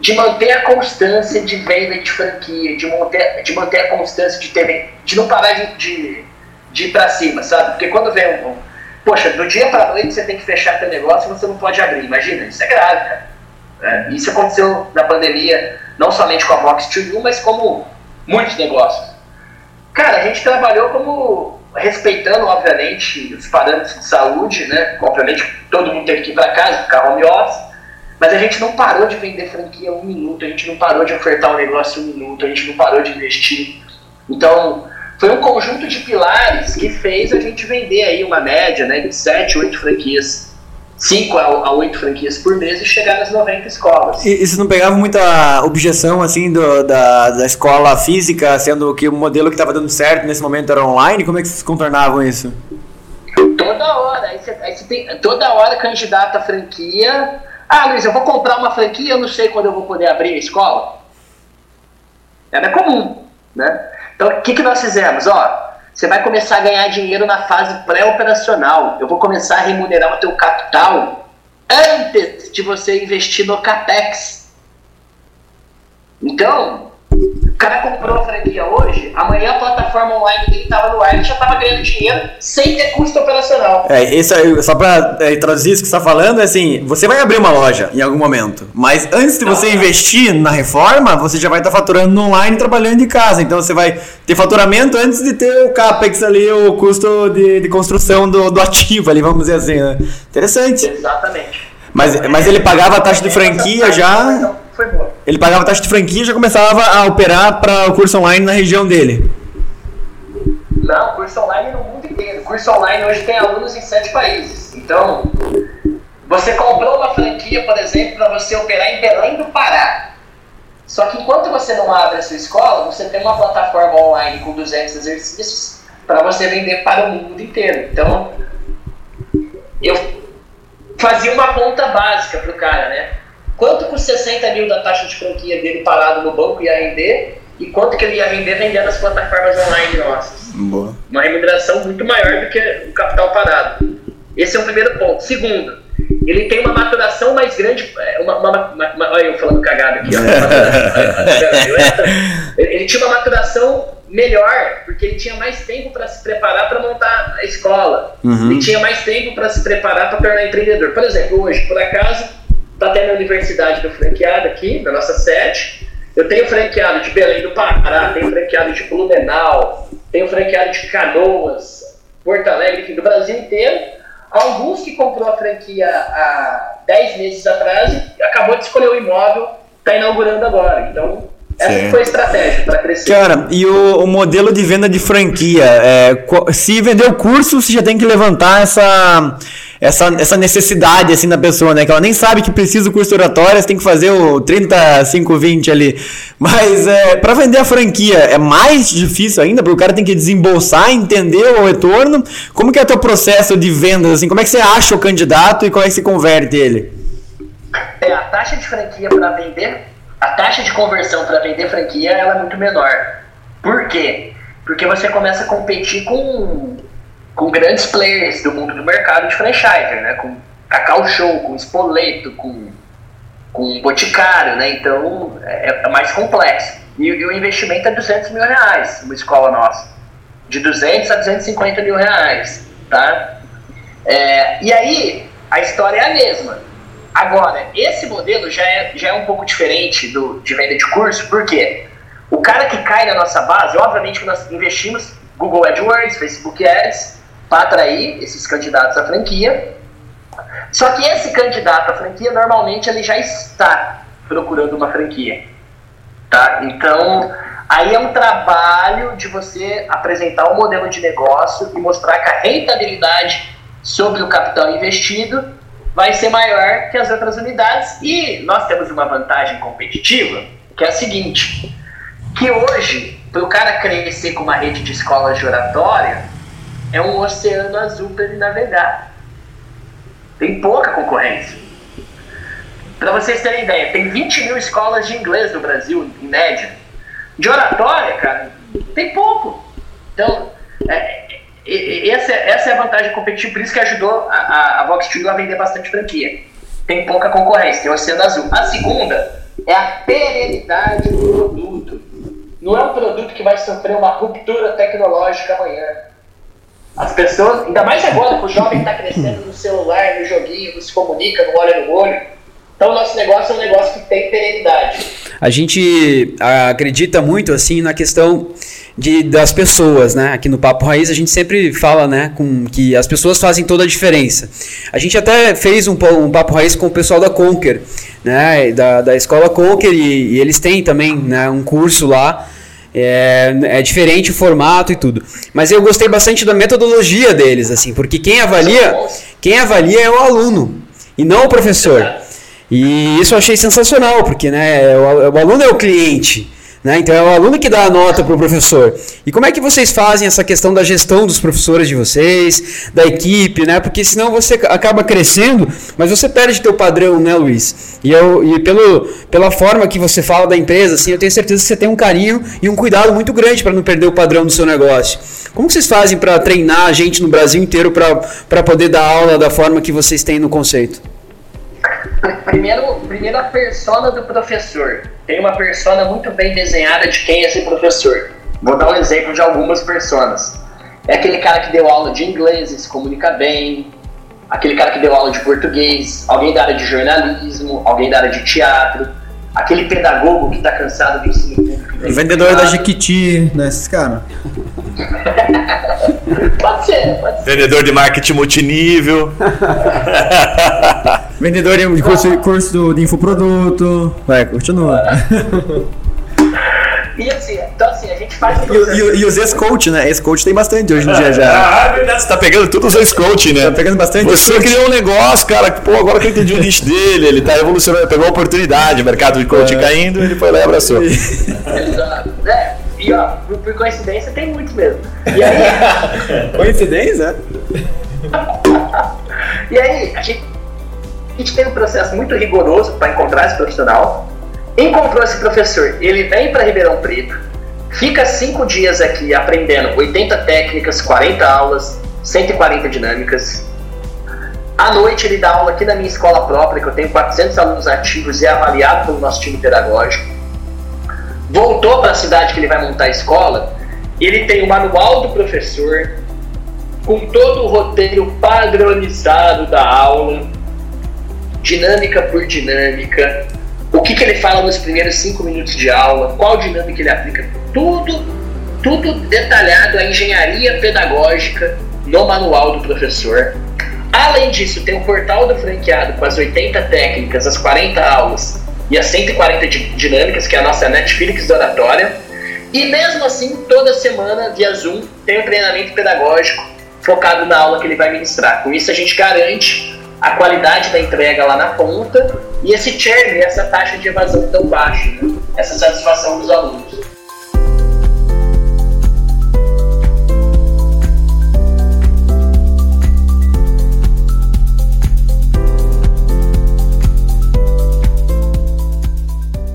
Speaker 3: de manter a constância de venda de franquia, de manter, de manter a constância de ter de não parar de, de, de ir para cima, sabe? Porque quando vem um, poxa, do dia para noite você tem que fechar teu negócio você não pode abrir. Imagina, isso é grave, cara. É, isso aconteceu na pandemia, não somente com a Vox 2 mas como muitos negócios. Cara, a gente trabalhou como respeitando, obviamente, os parâmetros de saúde, né? Obviamente, todo mundo teve que ir para casa, ficar home office, mas a gente não parou de vender franquia um minuto, a gente não parou de ofertar um negócio um minuto, a gente não parou de investir. Então, foi um conjunto de pilares que fez a gente vender aí uma média né, de 7, 8 franquias 5 a 8 franquias por mês e chegar nas 90 escolas.
Speaker 1: E, e você não pegava muita objeção assim do, da, da escola física, sendo que o modelo que estava dando certo nesse momento era online? Como é que vocês contornavam isso?
Speaker 3: Toda hora, aí você, aí você tem, toda hora candidata a franquia. Ah, Luiz, eu vou comprar uma franquia, eu não sei quando eu vou poder abrir a escola. Era comum, né? Então, o que, que nós fizemos? Ó, você vai começar a ganhar dinheiro na fase pré-operacional. Eu vou começar a remunerar o teu capital antes de você investir no capex. Então, cara comprou a franquia hoje, amanhã a plataforma online dele estava no ar, ele já estava ganhando dinheiro sem ter custo operacional.
Speaker 1: É, isso aí, só pra é, traduzir isso que você está falando, é assim, você vai abrir uma loja em algum momento, mas antes de você investir na reforma, você já vai estar faturando no online trabalhando de casa. Então você vai ter faturamento antes de ter o CAPEX ali, o custo de, de construção do, do ativo ali, vamos dizer assim, né? Interessante.
Speaker 3: Exatamente.
Speaker 1: Mas, mas ele pagava a taxa de franquia já.
Speaker 3: Foi boa.
Speaker 1: Ele pagava taxa de franquia e já começava a operar para o curso online na região dele.
Speaker 3: Não, curso online no mundo inteiro. Curso online hoje tem alunos em sete países. Então, você comprou uma franquia, por exemplo, para você operar em Belém do Pará. Só que enquanto você não abre a sua escola, você tem uma plataforma online com 200 exercícios para você vender para o mundo inteiro. Então, eu fazia uma conta básica para o cara, né? Quanto custa 60 mil da taxa de franquia dele parado no banco ia render e quanto que ele ia render vendendo as plataformas online nossas.
Speaker 1: Boa.
Speaker 3: Uma remuneração muito maior do que o capital parado. Esse é o primeiro ponto. Segundo, ele tem uma maturação mais grande. é, Uma, uma- uma- uma- olha eu falando cagado aqui. ele tinha uma maturação melhor, porque ele tinha mais tempo para se preparar para montar a escola. Ele tinha mais tempo para se preparar para tornar empreendedor. Por exemplo, hoje, por acaso, está tendo a Universidade do Franqueado aqui, na nossa sede. Eu tenho franqueado de Belém do Pará, tenho franqueado de Blumenau, tenho franqueado de Canoas, Porto Alegre, enfim, do Brasil inteiro. Alguns que comprou a franquia há 10 meses atrás e acabou de escolher o imóvel, está inaugurando agora. Então, essa
Speaker 1: Certo.
Speaker 3: foi a estratégia para crescer.
Speaker 1: Cara, e o, o modelo de venda de franquia? é, se vender o curso, você já tem que levantar essa, essa, essa necessidade assim da pessoa, né? Que ela nem sabe que precisa do curso oratório, você tem que fazer o 3520 ali. Mas é, para vender a franquia é mais difícil ainda, porque o cara tem que desembolsar, entender o retorno. Como que é o teu processo de vendas? Assim, como é que você acha o candidato e como é que você converte ele?
Speaker 3: É, a taxa de franquia para vender, a taxa de conversão para vender franquia ela é muito menor. Por quê? Porque você começa a competir com, com grandes players do mundo do mercado de franchise, né? Com Cacau Show, com Spoleto, com, com Boticário, né? Então é, é mais complexo. E, e o investimento é 200 mil reais, uma escola nossa. De 200 a 250 mil reais, tá? É, e aí, a história é a mesma. Agora, esse modelo já é, já é um pouco diferente do, de venda de curso, por quê? O cara que cai na nossa base, obviamente que nós investimos Google AdWords, Facebook Ads, para atrair esses candidatos à franquia. Só que esse candidato à franquia, normalmente, ele já está procurando uma franquia. Tá? Então, aí é um trabalho de você apresentar um modelo de negócio e mostrar que a rentabilidade sobre o capital investido vai ser maior que as outras unidades. E nós temos uma vantagem competitiva, que é a seguinte, que hoje, para o cara crescer com uma rede de escolas de oratória, é um oceano azul para ele navegar. Tem pouca concorrência. Para vocês terem ideia, tem 20 mil escolas de inglês no Brasil, em média. De oratória, cara, tem pouco. Então, é, e- essa, é- essa é a vantagem competitiva, por isso que ajudou a, a, a Vox Studio a vender bastante franquia. Tem pouca concorrência, tem o Oceano Azul. A segunda é a perenidade do produto. Não é um produto que vai sofrer uma ruptura tecnológica amanhã. As pessoas, ainda mais agora que o jovem está crescendo no celular, no joguinho, não se comunica, não olha no olho. Então, o nosso negócio é um negócio que tem perenidade.
Speaker 2: A gente ah, acredita muito assim na questão de, das pessoas, né? Aqui no Papo Raiz a gente sempre fala, né, com que as pessoas fazem toda a diferença. A gente até fez um, um Papo Raiz com o pessoal da Conquer, né, da, da escola Conquer e, e eles têm também, né, um curso lá. É, é diferente o formato e tudo. Mas eu gostei bastante da metodologia deles, assim, porque quem avalia, quem avalia é o aluno. e não o professor. E isso eu achei sensacional, porque né, o, o aluno é o cliente. Né? Então é o aluno que dá a nota para o professor. E como é que vocês fazem essa questão da gestão dos professores de vocês, da equipe, né? Porque senão você acaba crescendo, mas você perde teu padrão, né, Luiz? E, eu, e pelo, pela forma que você fala da empresa, assim, eu tenho certeza que você tem um carinho e um cuidado muito grande para não perder o padrão do seu negócio. Como vocês fazem para treinar a gente no Brasil inteiro para poder dar aula da forma que vocês têm no conceito?
Speaker 3: Primeiro, primeiro a persona do professor. Tem uma persona muito bem desenhada de quem é esse professor. Vou dar um exemplo de algumas personas. É aquele cara que deu aula de inglês e se comunica bem, aquele cara que deu aula de português, alguém da área de jornalismo, alguém da área de teatro, aquele pedagogo que está cansado de ensino público.
Speaker 1: Vendedor da Jequiti, né? Esses caras.
Speaker 3: Pode ser, pode ser.
Speaker 4: Vendedor de marketing multinível.
Speaker 1: Vendedor de curso, curso do- de infoproduto. Vai, continua.
Speaker 3: E assim, então assim, a gente faz
Speaker 1: E, e e os ex-coach, né? Ex-coach tem bastante hoje em dia já.
Speaker 4: Ah, é verdade, você tá pegando tudo os seus coaching, né?
Speaker 1: Tá pegando bastante
Speaker 4: Você criou um negócio, cara, que, pô, agora que eu entendi o nicho dele, ele tá evolucionando, pegou a oportunidade, o mercado de coaching
Speaker 1: É.
Speaker 4: caindo, ele foi lá e abraçou.
Speaker 3: Exato. É, e ó, por, por coincidência tem muito mesmo. E aí,
Speaker 1: Coincidência?
Speaker 3: e aí a, gente, a gente tem um processo muito rigoroso para encontrar esse profissional. Encontrou esse professor, ele vem para Ribeirão Preto, fica cinco dias aqui aprendendo 80 técnicas, 40 aulas, 140 dinâmicas. À noite ele dá aula aqui na minha escola própria, que eu tenho 400 alunos ativos e é avaliado pelo nosso time pedagógico. Voltou para a cidade que ele vai montar a escola, ele tem o manual do professor, com todo o roteiro padronizado da aula, dinâmica por dinâmica, o que, que ele fala nos primeiros cinco minutos de aula, qual dinâmica ele aplica, tudo, tudo detalhado, a engenharia pedagógica no manual do professor. Além disso, tem o portal do franqueado com as 80 técnicas, as 40 aulas e as 140 di- dinâmicas, que é a nossa Netflix da oratória. E mesmo assim, toda semana, via Zoom, tem um treinamento pedagógico focado na aula que ele vai ministrar. Com isso, a gente garante a qualidade da entrega lá na ponta e esse churn, essa taxa de evasão tão baixa, né? essa satisfação dos alunos.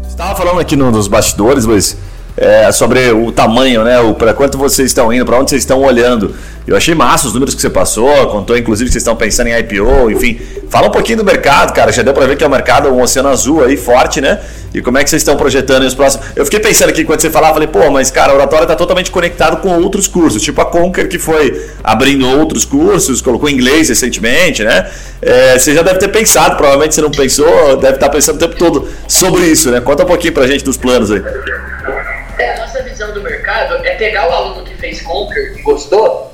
Speaker 4: Estava falando aqui no- nos bastidores, Luiz, é, sobre o tamanho, né? O, para quanto vocês estão indo, para onde vocês estão olhando. Eu achei massa os números que você passou, contou inclusive que vocês estão pensando em IPO, enfim. Fala um pouquinho do mercado, cara. Já deu para ver que é um mercado, um oceano azul aí, forte, né? E como é que vocês estão projetando os próximos. Eu fiquei pensando aqui quando você falava, falei, pô, mas cara, a oratória está totalmente conectado com outros cursos, tipo a Conquer que foi abrindo outros cursos, colocou inglês recentemente, né? É, você já deve ter pensado, provavelmente você não pensou, deve estar pensando o tempo todo sobre isso, né? Conta um pouquinho pra gente dos planos aí.
Speaker 3: É, a nossa visão do mercado é pegar o aluno que fez Conquer e gostou,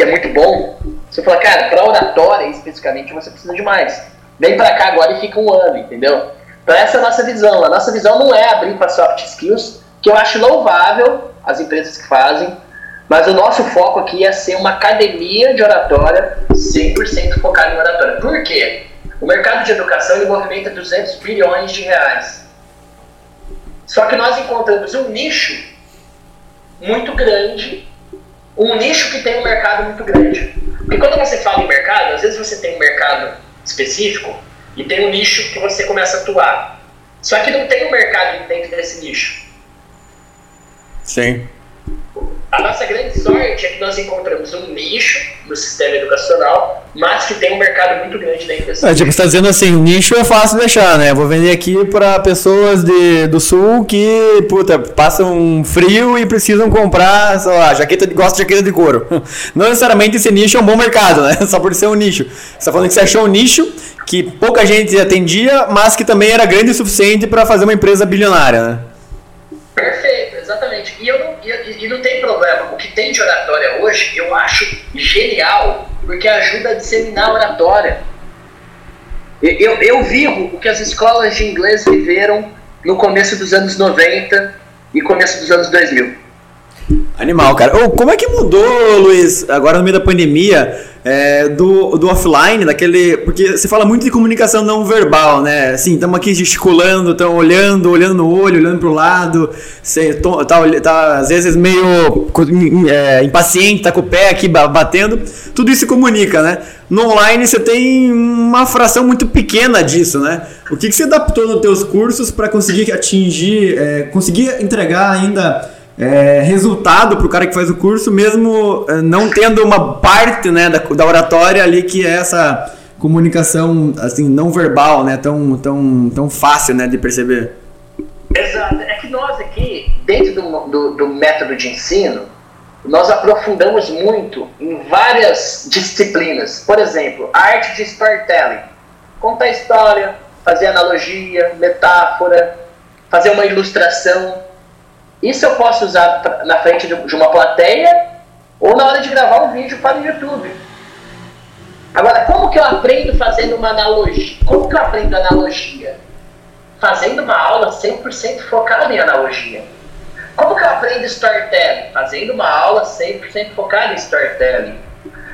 Speaker 3: que é muito bom. Você fala, cara, para oratória especificamente você precisa de mais. Vem para cá agora e fica um ano, entendeu? Então essa é a nossa visão. A nossa visão não é abrir para soft skills, que eu acho louvável as empresas que fazem, mas o nosso foco aqui é ser uma academia de oratória 100% focada em oratória. Por quê? O mercado de educação ele movimenta 200 bilhões de reais. Só que nós encontramos um nicho muito grande, um nicho que tem um mercado muito grande. Porque quando você fala em mercado, às vezes você tem um mercado específico e tem um nicho que você começa a atuar. Só que não tem um mercado dentro desse nicho.
Speaker 1: Sim.
Speaker 3: A nossa grande sorte é que nós encontramos um nicho no sistema educacional, mas que tem um mercado muito grande dentro desse
Speaker 1: É, tipo, você tá dizendo assim, nicho é fácil de deixar, né? Vou vender aqui pra pessoas de, do sul que, puta, passam frio e precisam comprar, sei lá, jaqueta de, gosta de jaqueta de couro. Não necessariamente esse nicho é um bom mercado, né? Só por ser um nicho. Você tá falando que você achou um nicho que pouca gente atendia, mas que também era grande o suficiente pra fazer uma empresa bilionária, né?
Speaker 3: E, eu não, e, e não tem problema. O que tem de oratória hoje, eu acho genial, porque ajuda a disseminar a oratória. Eu, eu, eu vivo o que as escolas de inglês viveram no começo dos anos 90 e começo dos anos 2000.
Speaker 1: Animal, cara. Ô, como é que mudou, Luiz, agora no meio da pandemia, é, do, do offline, daquele. Porque você fala muito de comunicação não verbal, né? Assim, estamos aqui gesticulando, estamos olhando, olhando no olho, olhando pro lado, você tá, tá às vezes meio é, impaciente, tá com o pé aqui ba- batendo. Tudo isso se comunica, né? No online você tem uma fração muito pequena disso, né? O que, que você adaptou nos teus cursos para conseguir atingir, é, conseguir entregar ainda é, resultado para o cara que faz o curso, mesmo é, não tendo uma parte né, da, da oratória ali que é essa comunicação assim não verbal, né, tão, tão, tão fácil né, de perceber.
Speaker 3: Exato. É que nós aqui, dentro do, do, do método de ensino, nós aprofundamos muito em várias disciplinas. Por exemplo, a arte de storytelling. Contar história, fazer analogia, metáfora, fazer uma ilustração. Isso eu posso usar na frente de de uma plateia ou na hora de gravar um vídeo para o YouTube. Agora, como que eu aprendo fazendo uma analogia? Como que eu aprendo analogia? Fazendo uma aula 100% focada em analogia. Como que eu aprendo storytelling? Fazendo uma aula 100% focada em storytelling.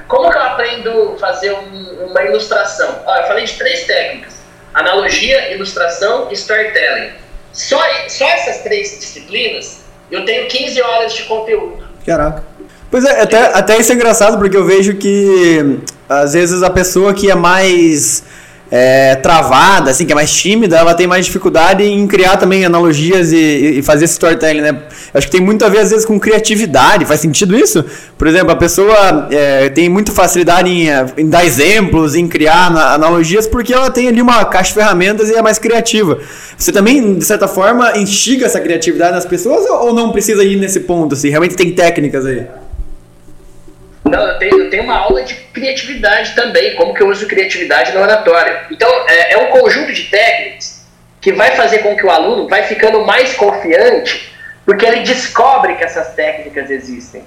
Speaker 3: Como que eu aprendo fazer um- uma ilustração? Ó, eu falei de três técnicas: analogia, ilustração e storytelling. Só, só essas três disciplinas, eu tenho 15 horas de conteúdo.
Speaker 1: Caraca. Pois é, até, até isso é engraçado porque eu vejo que às vezes a pessoa que é mais é, travada, assim, que é mais tímida, ela tem mais dificuldade em criar também analogias e, e fazer esse storytelling, né? Acho que tem muito a ver às vezes com criatividade, faz sentido isso? Por exemplo, a pessoa é, tem muita facilidade em, é, em dar exemplos, em criar ana- analogias, porque ela tem ali uma caixa de ferramentas e é mais criativa. Você também, de certa forma, instiga essa criatividade nas pessoas ou não precisa ir nesse ponto, assim? Realmente tem técnicas aí?
Speaker 3: Não, eu tenho, eu tenho uma aula de criatividade também, como que eu uso criatividade na oratória. Então, é, é um conjunto de técnicas que vai fazer com que o aluno vai ficando mais confiante, porque ele descobre que essas técnicas existem.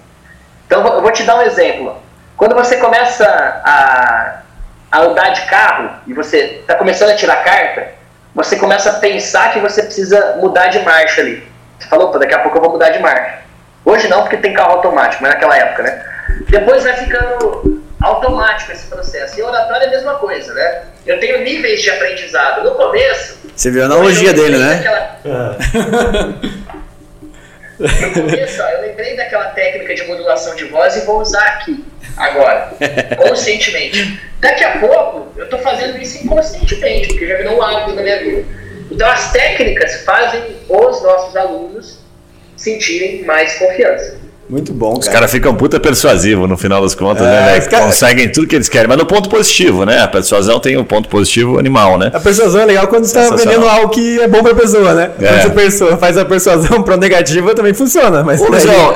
Speaker 3: Então, eu vou te dar um exemplo. Quando você começa a, a andar de carro e você está começando a tirar carta, você começa a pensar que você precisa mudar de marcha ali. Você falou, "Opa, daqui a pouco eu vou mudar de marcha. Hoje não, porque tem carro automático, mas naquela época, né? Depois vai ficando automático esse processo. E oratório é a mesma coisa, né? Eu tenho níveis de aprendizado. No começo.
Speaker 1: Você viu a analogia dele, né?
Speaker 3: daquela- No começo, ó, eu lembrei daquela técnica de modulação de voz e vou usar aqui, agora, conscientemente. Daqui a pouco, eu estou fazendo isso inconscientemente, porque já virou um hábito na minha vida. Então, as técnicas fazem os nossos alunos sentirem mais confiança.
Speaker 1: Muito bom,
Speaker 4: Os
Speaker 1: cara.
Speaker 4: caras ficam puta persuasivo no final das contas,
Speaker 1: É,
Speaker 4: né, velho?
Speaker 1: os cara-
Speaker 4: Conseguem tudo que eles querem, mas no ponto positivo, né? A persuasão tem um ponto positivo animal, né?
Speaker 1: A persuasão é legal quando você tá
Speaker 4: Sensacional.
Speaker 1: vendendo algo que é bom pra pessoa, né?
Speaker 4: É.
Speaker 1: Quando você perso- faz a persuasão pro negativo, também funciona. Mas
Speaker 4: Ô,
Speaker 1: daí-
Speaker 4: Luizão,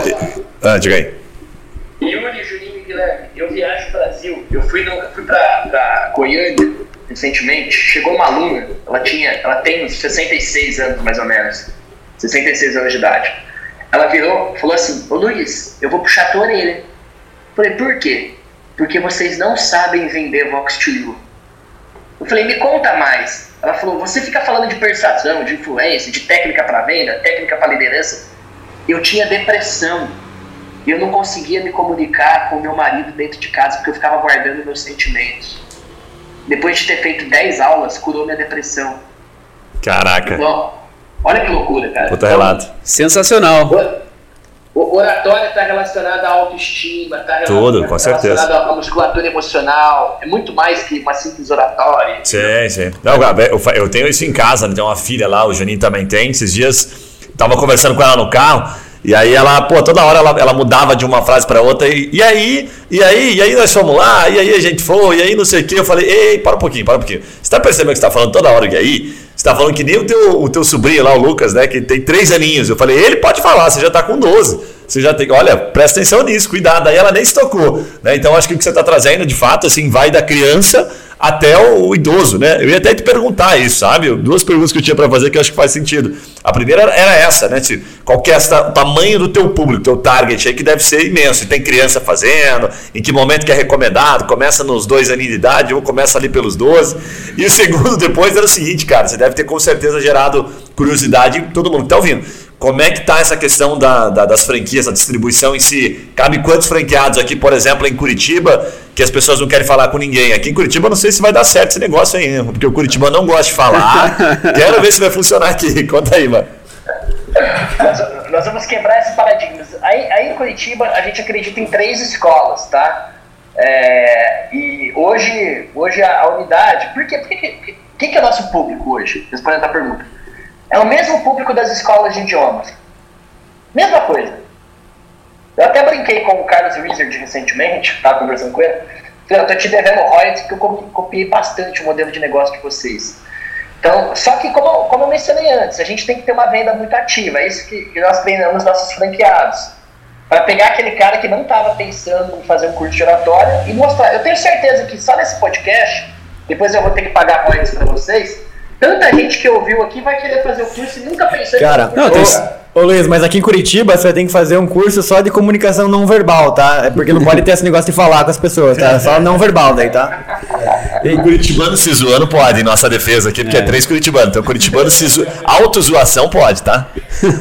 Speaker 4: ah, diga aí.
Speaker 3: Yuri, Juninho e Guilherme, eu viajo pro Brasil. Eu fui, no, eu fui pra, pra Goiânia recentemente. Chegou uma aluna, ela, tinha, ela tem uns 66 anos mais ou menos. 66 anos de idade. Ela virou falou assim: Ô Luiz, eu vou puxar tua orelha. Falei: por quê? Porque vocês não sabem vender Vox to You. Eu falei: me conta mais. Ela falou: você fica falando de persuasão, de influência, de técnica para venda, técnica para liderança. Eu tinha depressão. E eu não conseguia me comunicar com meu marido dentro de casa porque eu ficava guardando meus sentimentos. Depois de ter feito 10 aulas, curou minha depressão.
Speaker 4: Caraca,
Speaker 3: Bom, olha que loucura, cara.
Speaker 4: puta relato.
Speaker 2: Sensacional.
Speaker 3: O, oratório está relacionado à autoestima, está
Speaker 4: Tudo, com certeza.
Speaker 3: relacionado à musculatura emocional. É muito mais que uma simples oratória.
Speaker 4: Sim, sim. Não, eu, eu tenho isso em casa, né? Tem uma filha lá, o Juninho também tem. Esses dias, tava conversando com ela no carro. E aí ela, pô, toda hora ela, ela mudava de uma frase para outra. E, e aí, e aí, e aí nós fomos lá, e aí a gente foi, e aí não sei o quê. Eu falei, ei, para um pouquinho, para um pouquinho. Você tá percebendo que você tá falando toda hora que aí? Você tá falando que nem o teu, o teu sobrinho lá, o Lucas, né? Que tem três aninhos. Eu falei, ele pode falar, você já tá com 12. Você já tem, olha, presta atenção nisso, cuidado. Aí ela nem se tocou, né? Então acho que o que você tá trazendo, de fato, assim, vai da criança até o, idoso, né? Eu ia até te perguntar isso, sabe? Duas perguntas que eu tinha para fazer que eu acho que faz sentido. A primeira era- essa, né? Qual que é essa- o tamanho do teu público, teu target aí, que deve ser imenso. E tem criança fazendo, em que momento que é recomendado, começa nos dois aninhos de idade ou começa ali pelos 12. E o segundo depois era o seguinte, cara, você deve ter com certeza gerado curiosidade em todo mundo que tá ouvindo. Como é que tá essa questão da, da- das franquias, a distribuição em si? Cabe quantos franqueados aqui, por exemplo, em Curitiba, que as pessoas não querem falar com ninguém? Aqui em Curitiba eu não sei se vai dar certo esse negócio aí, hein? porque o Curitiba não gosta de falar. Quero ver se vai funcionar aqui. Conta aí, mano.
Speaker 3: nós, nós vamos quebrar esses paradigmas. Aí, aí em Curitiba a gente acredita em três escolas, tá? É, e hoje, hoje a, a unidade. Por quê? Por quem que é nosso público hoje? Respondendo a pergunta. É o mesmo público das escolas de idiomas. Mesma coisa. Eu até brinquei com o Carlos Wizard recentemente, estava conversando com ele. Falei, eu tô te devendo royalties porque eu co- copiei bastante o modelo de negócio de vocês. Então, só que como, como eu mencionei antes, a gente tem que ter uma venda muito ativa. É isso que, que nós treinamos nossos franqueados. Para pegar aquele cara que não estava pensando em fazer um curso de oratória e mostrar. Eu tenho certeza que só nesse podcast, depois eu vou ter que pagar royalties para vocês, tanta gente que ouviu aqui vai querer fazer o curso e nunca pensou
Speaker 1: Cara,
Speaker 3: em fazer um curso.
Speaker 1: Ô, Luiz, mas aqui em Curitiba você vai ter que fazer um curso só de comunicação não verbal, tá? É porque não pode ter esse negócio de falar com as pessoas, tá? Só não verbal daí, tá?
Speaker 4: Em Curitibano se zoando pode, em nossa defesa aqui, porque é, três Curitibanos. Então, Curitibano se zo... Autozoação pode, tá?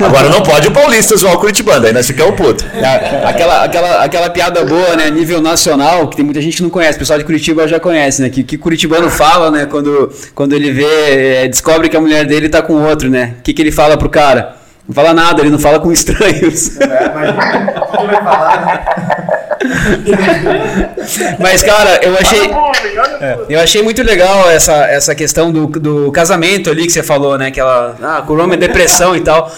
Speaker 4: Agora não pode o paulista zoar o Curitibano, aí nós ficamos putos.
Speaker 2: É, Aquela, aquela, aquela piada boa, né? Nível nacional, que tem muita gente que não conhece. O pessoal de Curitiba já conhece, né? Que, que Curitibano fala, né? Quando, quando ele vê, é, descobre que a mulher dele tá com outro, né? O que, que ele fala pro cara? Não fala nada, ele não fala com estranhos. Mas, cara, eu achei.
Speaker 3: O o bullying.
Speaker 2: Eu achei muito legal essa, essa questão do, do casamento ali que você falou, né? Que ela ah, curou minha depressão e tal.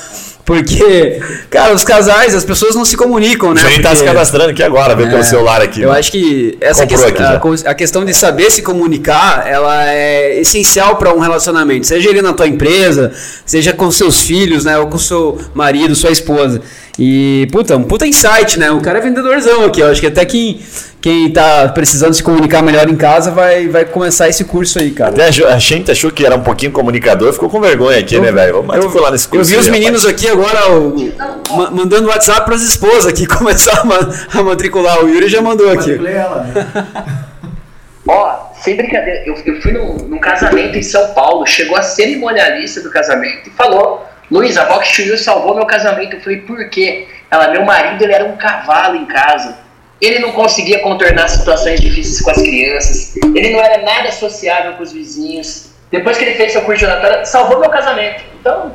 Speaker 2: Porque, cara, os casais, as pessoas não se comunicam, né?
Speaker 4: A gente tá se cadastrando aqui agora, pelo
Speaker 2: É,
Speaker 4: celular aqui.
Speaker 2: Eu acho que essa questão,
Speaker 4: aqui
Speaker 2: a, a questão de saber se comunicar, ela é essencial para um relacionamento. Seja ele na tua empresa, seja com seus filhos, né? Ou com seu marido, sua esposa. E, puta, um puta insight, né? O cara é vendedorzão aqui. Eu acho que até quem, quem tá precisando se comunicar melhor em casa vai, vai começar esse curso aí, cara.
Speaker 4: Até a gente achou que era um pouquinho comunicador, ficou com vergonha aqui, né, velho? Vamos matricular nesse
Speaker 2: Eu
Speaker 4: curso.
Speaker 2: vi
Speaker 4: aí,
Speaker 2: os
Speaker 4: rapaz.
Speaker 2: meninos aqui agora o- ma- mandando WhatsApp para as esposas aqui começar a, ma- a matricular. O Yuri já mandou aqui.
Speaker 3: Ó, sem brincadeira, eu, eu fui num, num casamento em São Paulo, chegou a cerimonialista do casamento e falou: Luiz, a Vox Studio salvou meu casamento. Eu falei: por quê? Ela, meu marido, ele era um cavalo em casa. Ele não conseguia contornar situações difíceis com as crianças. Ele não era nada sociável com os vizinhos. Depois que ele fez seu curso de oratória, salvou meu casamento. Então,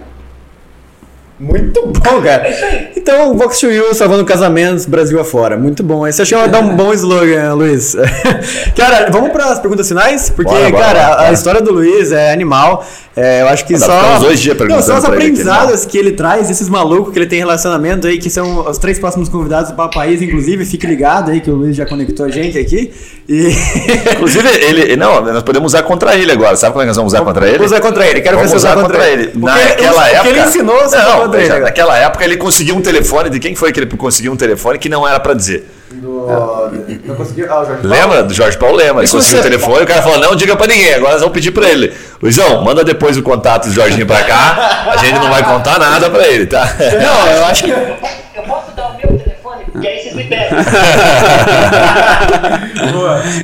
Speaker 1: Muito bom, cara.
Speaker 3: é.
Speaker 1: Então, Vox to You salvando casamentos Brasil afora. Muito bom. Esse achei dar um bom slogan, Luiz. cara, vamos para as perguntas finais? Porque,
Speaker 4: Bora, bora,
Speaker 1: cara,
Speaker 4: bora,
Speaker 1: a- história do Luiz é animal. É, eu acho que
Speaker 4: Dá
Speaker 1: só.
Speaker 4: uns dois dias
Speaker 1: Não,
Speaker 4: perguntando
Speaker 1: só os
Speaker 4: ele aqui,
Speaker 1: aprendizados que ele traz, esses malucos que ele tem em relacionamento aí, que são os três próximos convidados do Papo País, inclusive. Fique ligado aí que o Luiz já conectou a gente aqui. E.
Speaker 4: Inclusive, ele. Não, nós podemos usar contra ele agora. Sabe como é que nós vamos usar contra ele?
Speaker 1: Usar contra ele. Quero ver
Speaker 4: Vamos
Speaker 1: você usar
Speaker 4: usar
Speaker 1: contra, ele.
Speaker 4: Na-
Speaker 1: Porque
Speaker 4: Naquela
Speaker 1: que
Speaker 4: época.
Speaker 1: ele ensinou,
Speaker 4: não, veja,
Speaker 1: agora.
Speaker 4: naquela época ele conseguiu um telefone. De quem foi que ele conseguiu um telefone que não era pra dizer?
Speaker 1: Não conseguiu. Ah, o Jorge
Speaker 4: Lembra do Jorge Paulo Lema? Ele conseguiu o telefone e o cara falou: não diga pra ninguém, agora nós vamos pedir pra ele. Luizão, manda depois o contato do Jorginho pra cá. A gente não vai contar nada pra ele, tá?
Speaker 2: Não, eu acho que.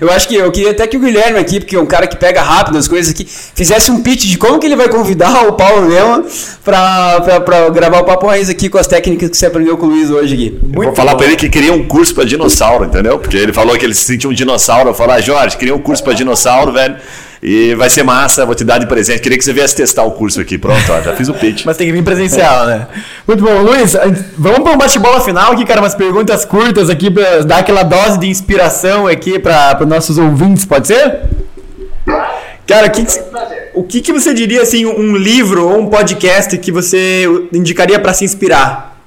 Speaker 3: Eu
Speaker 2: acho que eu queria até que o Guilherme aqui, porque é um cara que pega rápido as coisas aqui, fizesse um pitch de como que ele vai convidar o Paulo Lema pra, pra, pra gravar o Papo Raiz aqui com as técnicas que você aprendeu com o Luiz hoje aqui.
Speaker 4: Eu vou falar pra ele que queria um curso pra dinossauro, entendeu? Porque ele falou que ele se sentia um dinossauro. Eu falei, ah, Jorge, queria um curso pra dinossauro, velho. E vai ser massa, vou te dar de presente. Queria que você viesse testar o curso aqui. Pronto, ó, já fiz o pitch.
Speaker 1: Mas tem que vir presencial, né? Muito bom, Luiz. Vamos para um bate-bola final aqui, cara. Umas perguntas curtas aqui para dar aquela dose de inspiração aqui para os nossos ouvintes, pode ser? Cara, o que, que- o que, que você diria assim, um livro ou um podcast que você indicaria para se inspirar?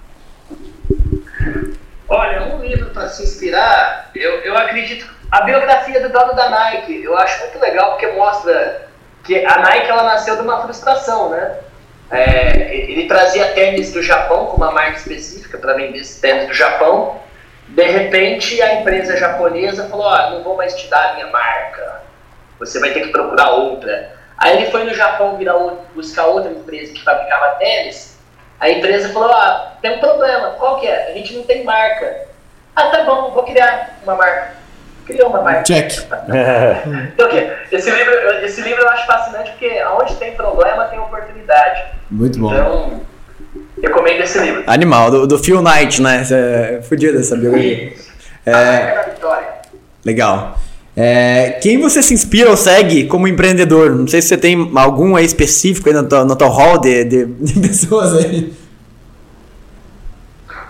Speaker 3: Olha, um livro para se inspirar, eu, eu acredito. A biografia do dono da Nike, eu acho muito legal porque mostra que a Nike ela nasceu de uma frustração, né? É, ele trazia tênis do Japão, com uma marca específica para vender esses tênis do Japão. De repente, a empresa japonesa falou: Ó, não vou mais te dar a minha marca, você vai ter que procurar outra. Aí ele foi no Japão virar outro- buscar outra empresa que fabricava tênis. A empresa falou: Ah, tem um problema, qual que é? A gente não tem marca. Ah, tá bom, vou criar uma marca. Criou uma marca.
Speaker 1: Check.
Speaker 3: Então, o quê? Esse livro, eu- esse livro eu acho fascinante porque aonde tem problema tem oportunidade.
Speaker 1: Muito
Speaker 3: Então, recomendo esse livro.
Speaker 1: Animal, do, do Phil Knight, né? É fudido essa biografia.
Speaker 3: A Marca da Vitória.
Speaker 1: Legal. É, quem você se inspira ou segue como empreendedor? Não sei se você tem algum aí específico aí no teu, no teu hall de, de, de pessoas aí.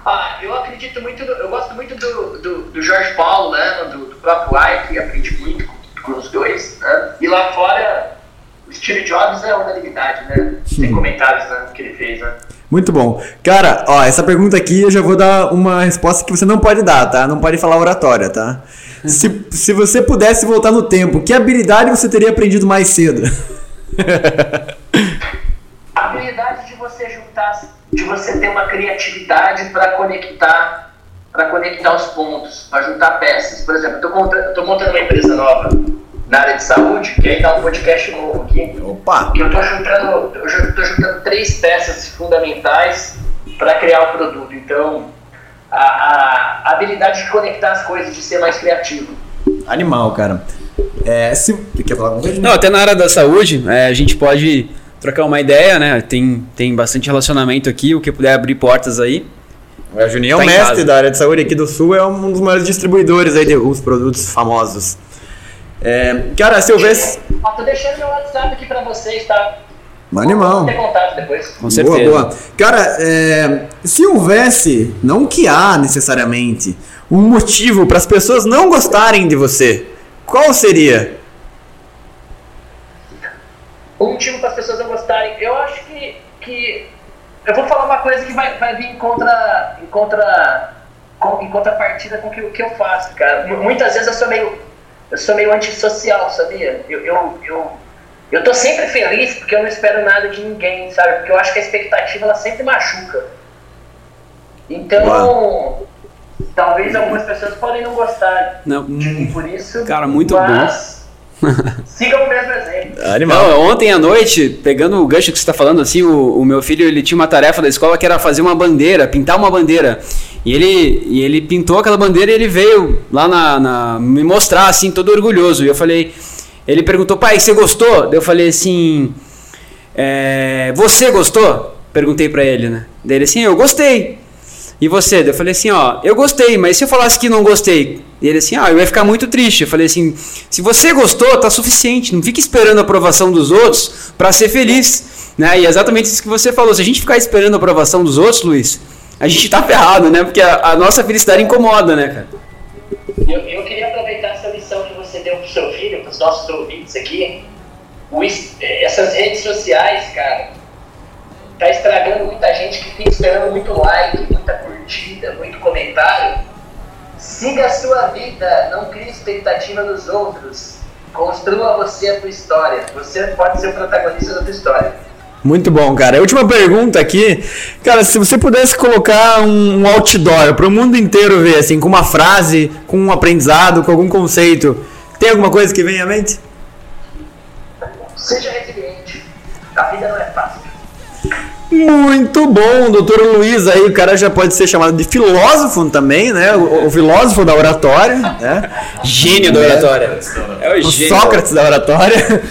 Speaker 3: Ah, eu acredito muito, no- eu gosto muito do, do, do Jorge Paulo, né? Do, do próprio Ike, aprendi muito com, os dois. Né? E lá fora, o Steve Jobs é unanimidade, né? Sem comentários né, que ele fez, né?
Speaker 1: Muito bom. Cara, ó, essa pergunta aqui eu já vou dar uma resposta que você não pode dar, tá? Não pode falar oratória, tá? Se, se você pudesse voltar no tempo, que habilidade você teria aprendido mais cedo?
Speaker 3: A habilidade de você juntar, de você ter uma criatividade para conectar, para conectar os pontos, para juntar peças. Por exemplo, eu estou montando uma empresa nova na área de saúde, que aí dá um podcast novo aqui.
Speaker 1: Opa!
Speaker 3: que eu estou juntando, eu ju- tô juntando três peças fundamentais para criar o produto. Então, a, a- a habilidade de conectar as coisas, de ser mais criativo.
Speaker 1: Animal, cara. É, se... Quer falar alguma coisa?
Speaker 2: Não, até na área da saúde, é, a gente pode trocar uma ideia, né? Tem, tem bastante relacionamento aqui, o que puder abrir portas aí.
Speaker 1: O Juninho é o
Speaker 2: Tá em
Speaker 1: mestre
Speaker 2: casa.
Speaker 1: da área de saúde aqui do Sul, é um dos maiores distribuidores aí de os produtos famosos. É, cara, se houvesse.
Speaker 3: Ó, tô deixando meu WhatsApp aqui para vocês, tá?
Speaker 1: Animal.
Speaker 3: Ter contato depois.
Speaker 2: Com certeza.
Speaker 1: Boa, boa. Cara, é, se houvesse, não que há necessariamente, um motivo para as pessoas não gostarem de você, qual seria?
Speaker 3: Um motivo para as pessoas não gostarem. Eu acho que, que eu vou falar uma coisa que vai, vai vir em contra, em contra, com, em contrapartida com o que, que eu faço, cara. M- Muitas vezes eu sou meio, eu sou meio antissocial, sabia? Eu, eu, eu, eu tô sempre feliz porque eu não espero nada de ninguém, sabe? Porque eu acho que a expectativa ela sempre machuca. Então, talvez algumas pessoas podem não gostar
Speaker 2: Não,
Speaker 3: de mim por isso.
Speaker 2: Cara, muito
Speaker 3: mas Sigam o mesmo exemplo.
Speaker 1: Animal.
Speaker 2: Não, ontem à noite, pegando o gancho que você está falando, assim, o, o meu filho ele tinha uma tarefa da escola que era fazer uma bandeira, pintar uma bandeira. E ele, e ele pintou aquela bandeira e ele veio lá na, na- me mostrar, assim, todo orgulhoso. E eu falei, ele perguntou, pai, você gostou? Eu falei assim, é, você gostou? Perguntei pra ele, né? Daí ele assim, eu gostei. E você? Eu falei assim, ó, eu gostei, mas se eu falasse que não gostei? E ele assim, ah, eu ia ficar muito triste. Eu falei assim, se você gostou, tá suficiente. Não fique esperando a aprovação dos outros pra ser feliz. Né? E é exatamente isso que você falou. Se a gente ficar esperando a aprovação dos outros, Luiz, a gente tá ferrado, né? Porque a, a nossa felicidade incomoda, né, cara?
Speaker 3: Eu, eu queria aproveitar essa lição que você deu pro seu filho, pros nossos ouvintes aqui. O es- essas redes sociais, cara, tá estragando muita gente que fica esperando muito like, muita curtida, muito comentário. Siga a sua vida, não crie expectativa nos outros. Construa você a tua história. Você pode ser o protagonista da tua história.
Speaker 1: Muito bom, cara. A última pergunta aqui. Cara, se você pudesse colocar um, um outdoor para o mundo inteiro ver, assim, com uma frase, com um aprendizado, com algum conceito, tem alguma coisa que vem à mente?
Speaker 3: Seja resiliente. A vida não é fácil.
Speaker 1: Muito bom, doutor Luiz aí, o cara já pode ser chamado de filósofo também, né? O, o filósofo da oratória, né?
Speaker 2: Gênio da oratória. É o
Speaker 1: O
Speaker 2: gênio.
Speaker 1: Sócrates da oratória.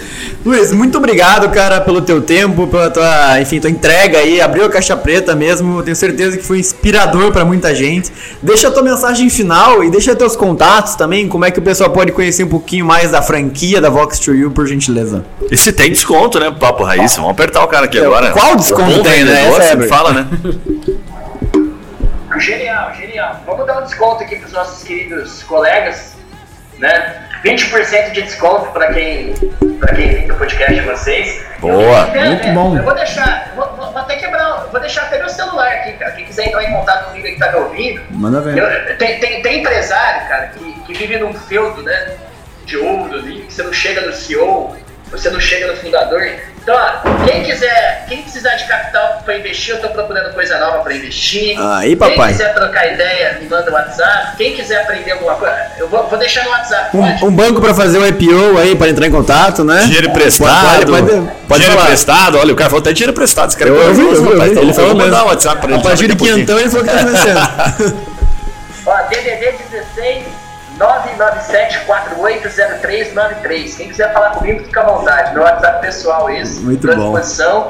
Speaker 1: Luiz, muito obrigado, cara, pelo teu tempo, pela tua, enfim, tua entrega aí, abriu a caixa preta mesmo, tenho certeza que foi inspirador pra muita gente. Deixa a tua mensagem final e deixa teus contatos também, como é que o pessoal pode conhecer um pouquinho mais da franquia da Vox to You, por gentileza.
Speaker 4: E se tem desconto, né? Papo Raiz, vamos apertar o cara aqui agora.
Speaker 1: qual desconto tem, né? Essa é,
Speaker 4: fala, né?
Speaker 3: Genial, genial. Vamos dar um desconto aqui para os nossos queridos colegas, né? 20% de desconto para quem, para quem vem do podcast de vocês.
Speaker 4: Boa,
Speaker 3: Eu-
Speaker 1: muito bom.
Speaker 3: Eu vou deixar, vou, vou- vou até quebrar, vou deixar até meu celular aqui, cara. Quem quiser entrar em contato comigo aí que tá me ouvindo,
Speaker 1: Manda ver.
Speaker 3: eu- tem, tem, tem empresário, cara, que, que vive num feudo, né? De ouro ali, que você não chega no CEO, você não chega no fundador. Então, ó, quem quiser, quem precisar de capital para investir, eu tô procurando coisa nova para investir.
Speaker 1: Aí, papai.
Speaker 3: Quem quiser trocar ideia, me manda o WhatsApp. Quem quiser aprender alguma coisa, eu vou, vou deixar no WhatsApp. pode?
Speaker 1: Um, um banco pra fazer o IPO aí, para entrar em contato, né?
Speaker 4: Dinheiro emprestado.
Speaker 1: Pode, pode, pode
Speaker 4: dinheiro
Speaker 1: falar.
Speaker 4: emprestado. Olha, o cara falou até dinheiro emprestado. Esse cara
Speaker 1: Eu
Speaker 4: é
Speaker 1: eu
Speaker 4: corajoso,
Speaker 1: ouvi, eu
Speaker 4: rapaz.
Speaker 1: ouvi.
Speaker 4: Então,
Speaker 1: Ele falou mesmo.
Speaker 4: mandar o WhatsApp pra ele.
Speaker 1: A partir de quinhentão ele falou que tá vencendo.
Speaker 3: Ó, DDD 16 997480393. Quem quiser falar comigo, fica à vontade. Meu WhatsApp pessoal esse.
Speaker 1: Muito bom.
Speaker 3: disposição.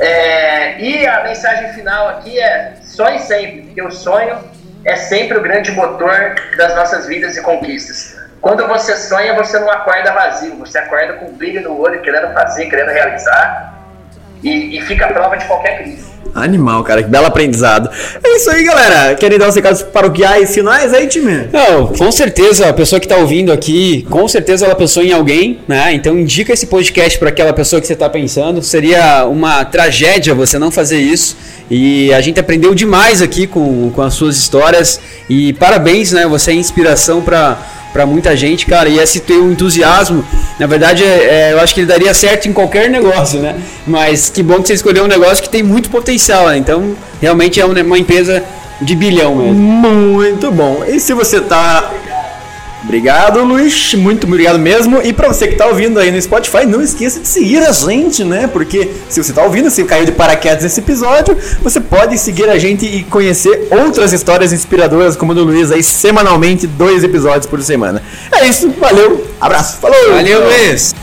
Speaker 3: É, e a mensagem final aqui é sonhe sempre, porque o sonho é sempre o grande motor das nossas vidas e conquistas. Quando você sonha, você não acorda vazio, você acorda com brilho no olho, querendo fazer, querendo realizar, e, e fica a prova de qualquer crise.
Speaker 1: Animal, cara, que belo aprendizado. É isso aí, galera. Querem dar os recados paroquiais finais aí, time?
Speaker 2: Não, com certeza a pessoa que está ouvindo aqui, com certeza ela pensou em alguém, né? Então indica esse podcast para aquela pessoa que você está pensando. Seria uma tragédia você não fazer isso. E a gente aprendeu demais aqui com, com as suas histórias. E parabéns, né? Você é inspiração para para muita gente, cara. E esse teu entusiasmo, na verdade, é, é, eu acho que ele daria certo em qualquer negócio, né? Mas que bom que você escolheu um negócio que tem muito potencial, né? Então, realmente é uma empresa de bilhão mesmo.
Speaker 1: Muito bom. E se você tá Obrigado, Luiz. Muito obrigado mesmo. E para você que está ouvindo aí no Spotify, não esqueça de seguir a gente, né? Porque se você está ouvindo, se caiu de paraquedas nesse episódio, você pode seguir a gente e conhecer outras histórias inspiradoras como a do Luiz aí semanalmente, dois episódios por semana. É isso, valeu, abraço, falou!
Speaker 2: Valeu, Luiz!